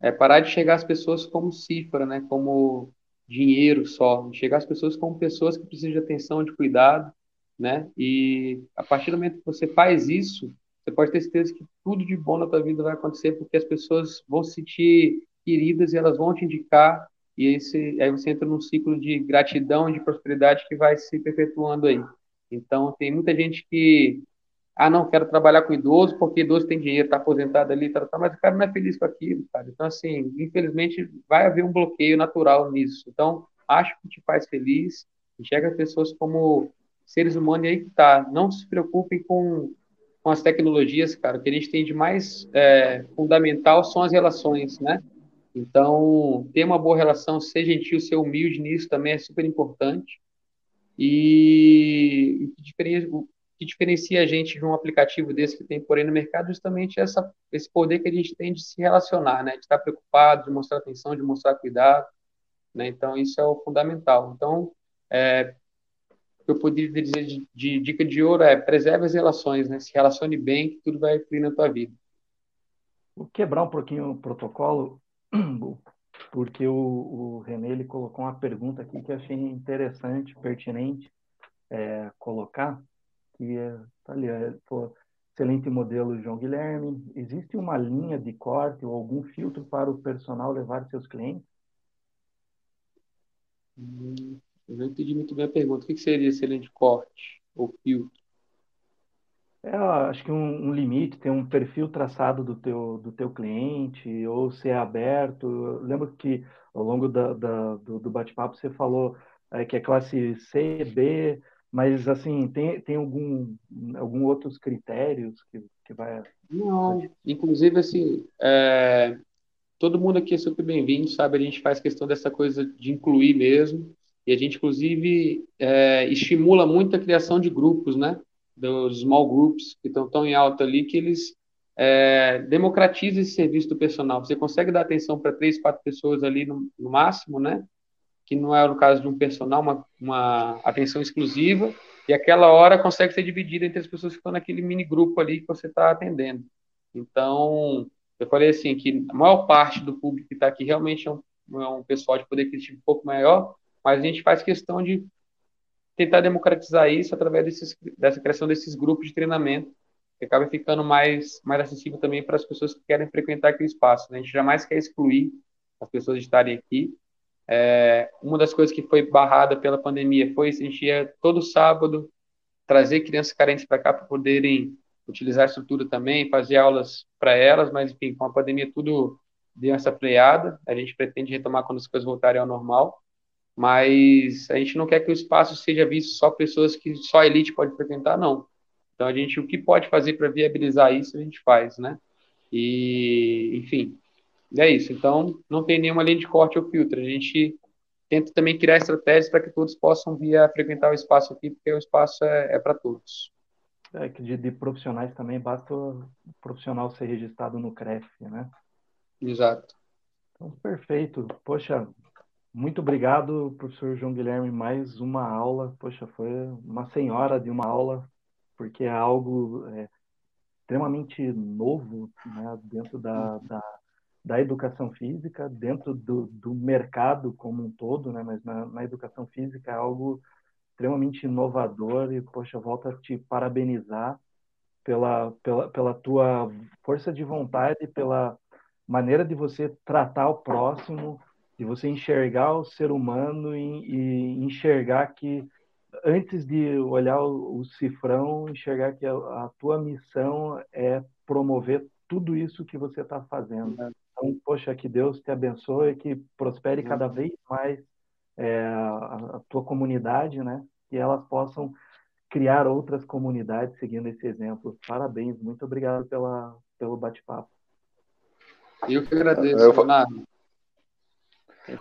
é parar de chegar às pessoas como cifra, né? Como dinheiro só. Chegar às pessoas como pessoas que precisam de atenção, de cuidado, né? E a partir do momento que você faz isso, você pode ter certeza que tudo de bom na tua vida vai acontecer, porque as pessoas vão se sentir queridas e elas vão te indicar e esse, aí você entra num ciclo de gratidão, de prosperidade que vai se perpetuando aí. Então, tem muita gente que ah, não, quero trabalhar com idoso porque idoso tem dinheiro, está aposentado ali, tá, tá, mas o cara não é feliz com aquilo, cara. Então, assim, infelizmente, vai haver um bloqueio natural nisso. Então, acho que te faz feliz, enxerga as pessoas como seres humanos aí que tá. Não se preocupem com, com as tecnologias, cara. O que a gente tem de mais é, fundamental são as relações, né? Então, ter uma boa relação, ser gentil, ser humilde nisso também é super importante. E o que diferencia a gente de um aplicativo desse que tem por aí no mercado justamente essa, esse poder que a gente tem de se relacionar, né? De estar preocupado, de mostrar atenção, de mostrar cuidado, né? Então, isso é o fundamental. Então, é, que eu poderia dizer de, de, dica de ouro é preserve as relações, né? Se relacione bem, que tudo vai fluir na tua vida. Vou quebrar um pouquinho o protocolo, porque o, o René ele colocou uma pergunta aqui que eu achei interessante, pertinente é, colocar que é, tá ali, é, excelente modelo João Guilherme. Existe uma linha de corte ou algum filtro para o personal levar seus clientes? Hum, eu não entendi muito bem a pergunta. O que seria excelente corte ou filtro? É, acho que um, um, limite, tem um perfil traçado do teu, do teu cliente, ou ser aberto. Eu lembro que ao longo da, da do, do bate-papo você falou é, que é classe C, B, mas, assim, tem, tem algum, algum outros critérios que, que vai... Não, inclusive, assim, é, todo mundo aqui é super bem-vindo, sabe? A gente faz questão dessa coisa de incluir mesmo, e a gente, inclusive, é, estimula muito a criação de grupos, né? Dos small groups, que estão tão em alta ali, que eles é, democratiza esse serviço do personal. Você consegue dar atenção para três, quatro pessoas ali no, no, máximo, né? Que não é o caso de um personal, uma, uma atenção exclusiva, e aquela hora consegue ser dividida entre as pessoas que estão naquele mini grupo ali que você está atendendo. Então, eu falei assim que a maior parte do público que está aqui realmente é um, é um pessoal de poder aquisitivo um pouco maior, mas a gente faz questão de tentar democratizar isso através desses, dessa criação desses grupos de treinamento, que acaba ficando mais, mais acessível também para as pessoas que querem frequentar aquele espaço. Né? A gente jamais quer excluir as pessoas de estarem aqui, é, uma das coisas que foi barrada pela pandemia foi a gente ia todo sábado trazer crianças carentes para cá para poderem utilizar a estrutura também, fazer aulas para elas, mas enfim, com a pandemia tudo deu essa freada. A gente pretende retomar quando as coisas voltarem ao normal, mas a gente não quer que o espaço seja visto só pessoas que só a elite pode frequentar, não. Então a gente o que pode fazer para viabilizar isso a gente faz, né? E enfim, é isso. Então, não tem nenhuma linha de corte ou filtro. A gente tenta também criar estratégias para que todos possam vir a frequentar o espaço aqui, porque o espaço é, é para todos. É que de, de, profissionais também basta o profissional ser registrado no CREF, né? Exato. Então, perfeito. Poxa, muito obrigado, professor João Guilherme, mais uma aula. Poxa, foi uma senhora de uma aula, porque é algo é, extremamente novo né, dentro da, da da educação física dentro do, do mercado como um todo, né? Mas na, na, educação física é algo extremamente inovador e poxa, volto a te parabenizar pela, pela, pela tua força de vontade, pela maneira de você tratar o próximo, de você enxergar o ser humano e, e enxergar que antes de olhar o, o cifrão, enxergar que a, a tua missão é promover tudo isso que você está fazendo. Então, poxa, que Deus te abençoe, que prospere cada vez mais é, a, a, tua comunidade, né? Que elas possam criar outras comunidades seguindo esse exemplo. Parabéns, muito obrigado pela, pelo bate-papo. Eu que agradeço, eu, Leonardo.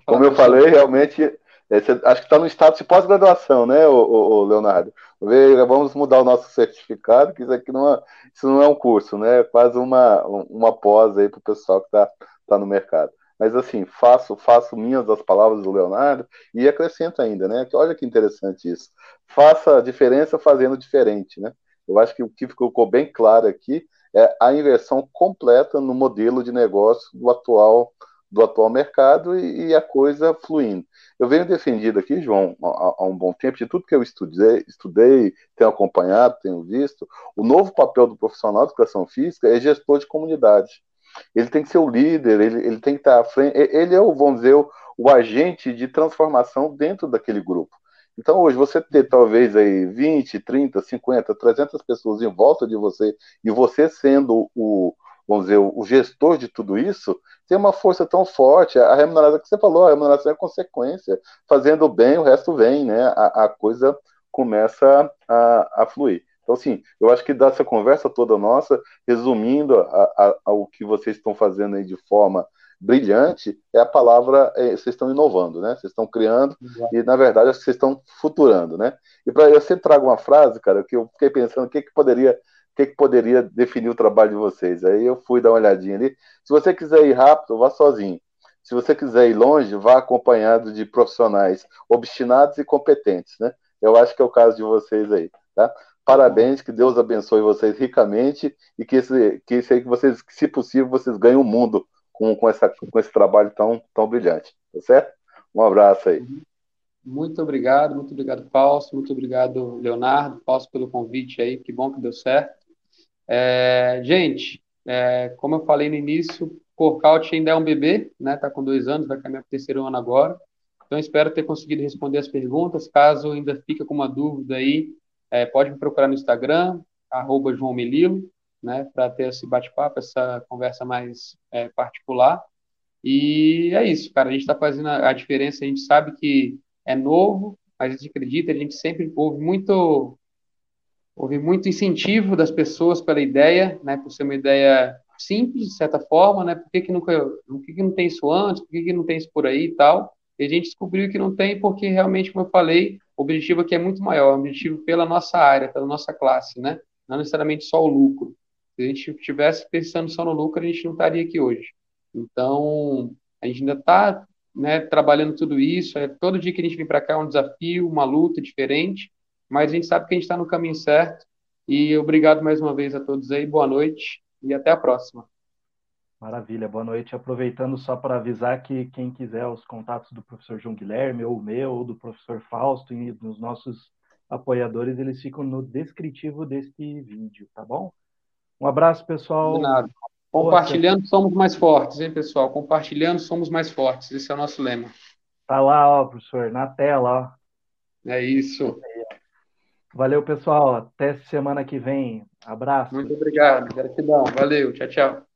Como eu falei, realmente, esse, acho que está no status de pós-graduação, né, o, o Leonardo? Vamos mudar o nosso certificado, que isso aqui não é, isso não é um curso, né? É quase uma, uma pós aí para o pessoal que está tá no mercado. Mas assim, faço, faço minhas as palavras do Leonardo e acrescento ainda, né? olha que interessante isso. Faça a diferença fazendo diferente, né? Eu acho que o que ficou bem claro aqui é a inversão completa no modelo de negócio do atual do atual mercado e, e, a coisa fluindo. Eu venho defendido aqui, João, há, um bom tempo, de tudo que eu estudei, estudei, tenho acompanhado, tenho visto, o novo papel do profissional de educação física é gestor de comunidade. Ele tem que ser o líder, ele, ele tem que estar à frente, ele é o, vamos dizer, o, o agente de transformação dentro daquele grupo. Então, hoje, você ter talvez aí 20, 30, 50, 300 pessoas em volta de você e você sendo o, vamos dizer, o gestor de tudo isso, tem uma força tão forte. A remuneração que você falou, a remuneração é consequência. Fazendo bem, o resto vem, né? A, a coisa começa a, a, fluir. Então, assim, eu acho que dessa conversa toda nossa, resumindo a, a, o que vocês estão fazendo aí de forma brilhante, é a palavra, é, vocês estão inovando, né? Vocês estão criando Exato. e, na verdade, acho que vocês estão futurando, né? E para eu sempre trago uma frase, cara, que eu fiquei pensando o que, que poderia que, que poderia definir o trabalho de vocês. Aí eu fui dar uma olhadinha ali. Se você quiser ir rápido, vá sozinho. Se você quiser ir longe, vá acompanhado de profissionais obstinados e competentes, né? Eu acho que é o caso de vocês aí, tá? Parabéns, que Deus abençoe vocês ricamente e que esse, que esse aí que vocês, se possível, vocês ganhem o mundo com, com, essa, com esse trabalho tão, tão brilhante, tá certo? Um abraço aí. Muito obrigado, muito obrigado, Fausto, muito obrigado, Leonardo, Fausto, pelo convite aí, que bom que deu certo. É, gente, é, como eu falei no início, Corcaute ainda é um bebê, né? Tá com dois anos, vai caminhar para o terceiro ano agora. Então, espero ter conseguido responder as perguntas. Caso ainda fique com uma dúvida aí, é, pode me procurar no Instagram, arroba João Melilo, né? Para ter esse bate-papo, essa conversa mais é, particular. E é isso, cara. A gente está fazendo a, a diferença. A gente sabe que é novo, mas a gente acredita. A gente sempre ouve muito houve muito incentivo das pessoas pela ideia, né, por ser uma ideia simples, de certa forma, né, por que, que, nunca, por que, que não tem isso antes, por que, que não tem isso por aí e tal, e a gente descobriu que não tem porque realmente, como eu falei, o objetivo aqui é muito maior, o objetivo pela nossa área, pela nossa classe, né, não necessariamente só o lucro. Se a gente estivesse pensando só no lucro, a gente não estaria aqui hoje. Então, a gente ainda está né, trabalhando tudo isso. É, todo dia que a gente vem para cá é um desafio, uma luta diferente, mas a gente sabe que a gente está no caminho certo. E obrigado mais uma vez a todos aí, boa noite e até a próxima. Maravilha, boa noite. Aproveitando só para avisar que quem quiser os contatos do professor João Guilherme, ou o meu, ou do professor Fausto, e dos nossos apoiadores, eles ficam no descritivo deste vídeo, tá bom? Um abraço, pessoal. Combinado. Compartilhando somos mais fortes, hein, pessoal? Compartilhando somos mais fortes. Esse é o nosso lema. Tá lá, ó, professor, na tela, ó. É isso. Valeu, pessoal. Até semana que vem. Abraço. Muito obrigado. Gratidão. Valeu. Tchau, tchau.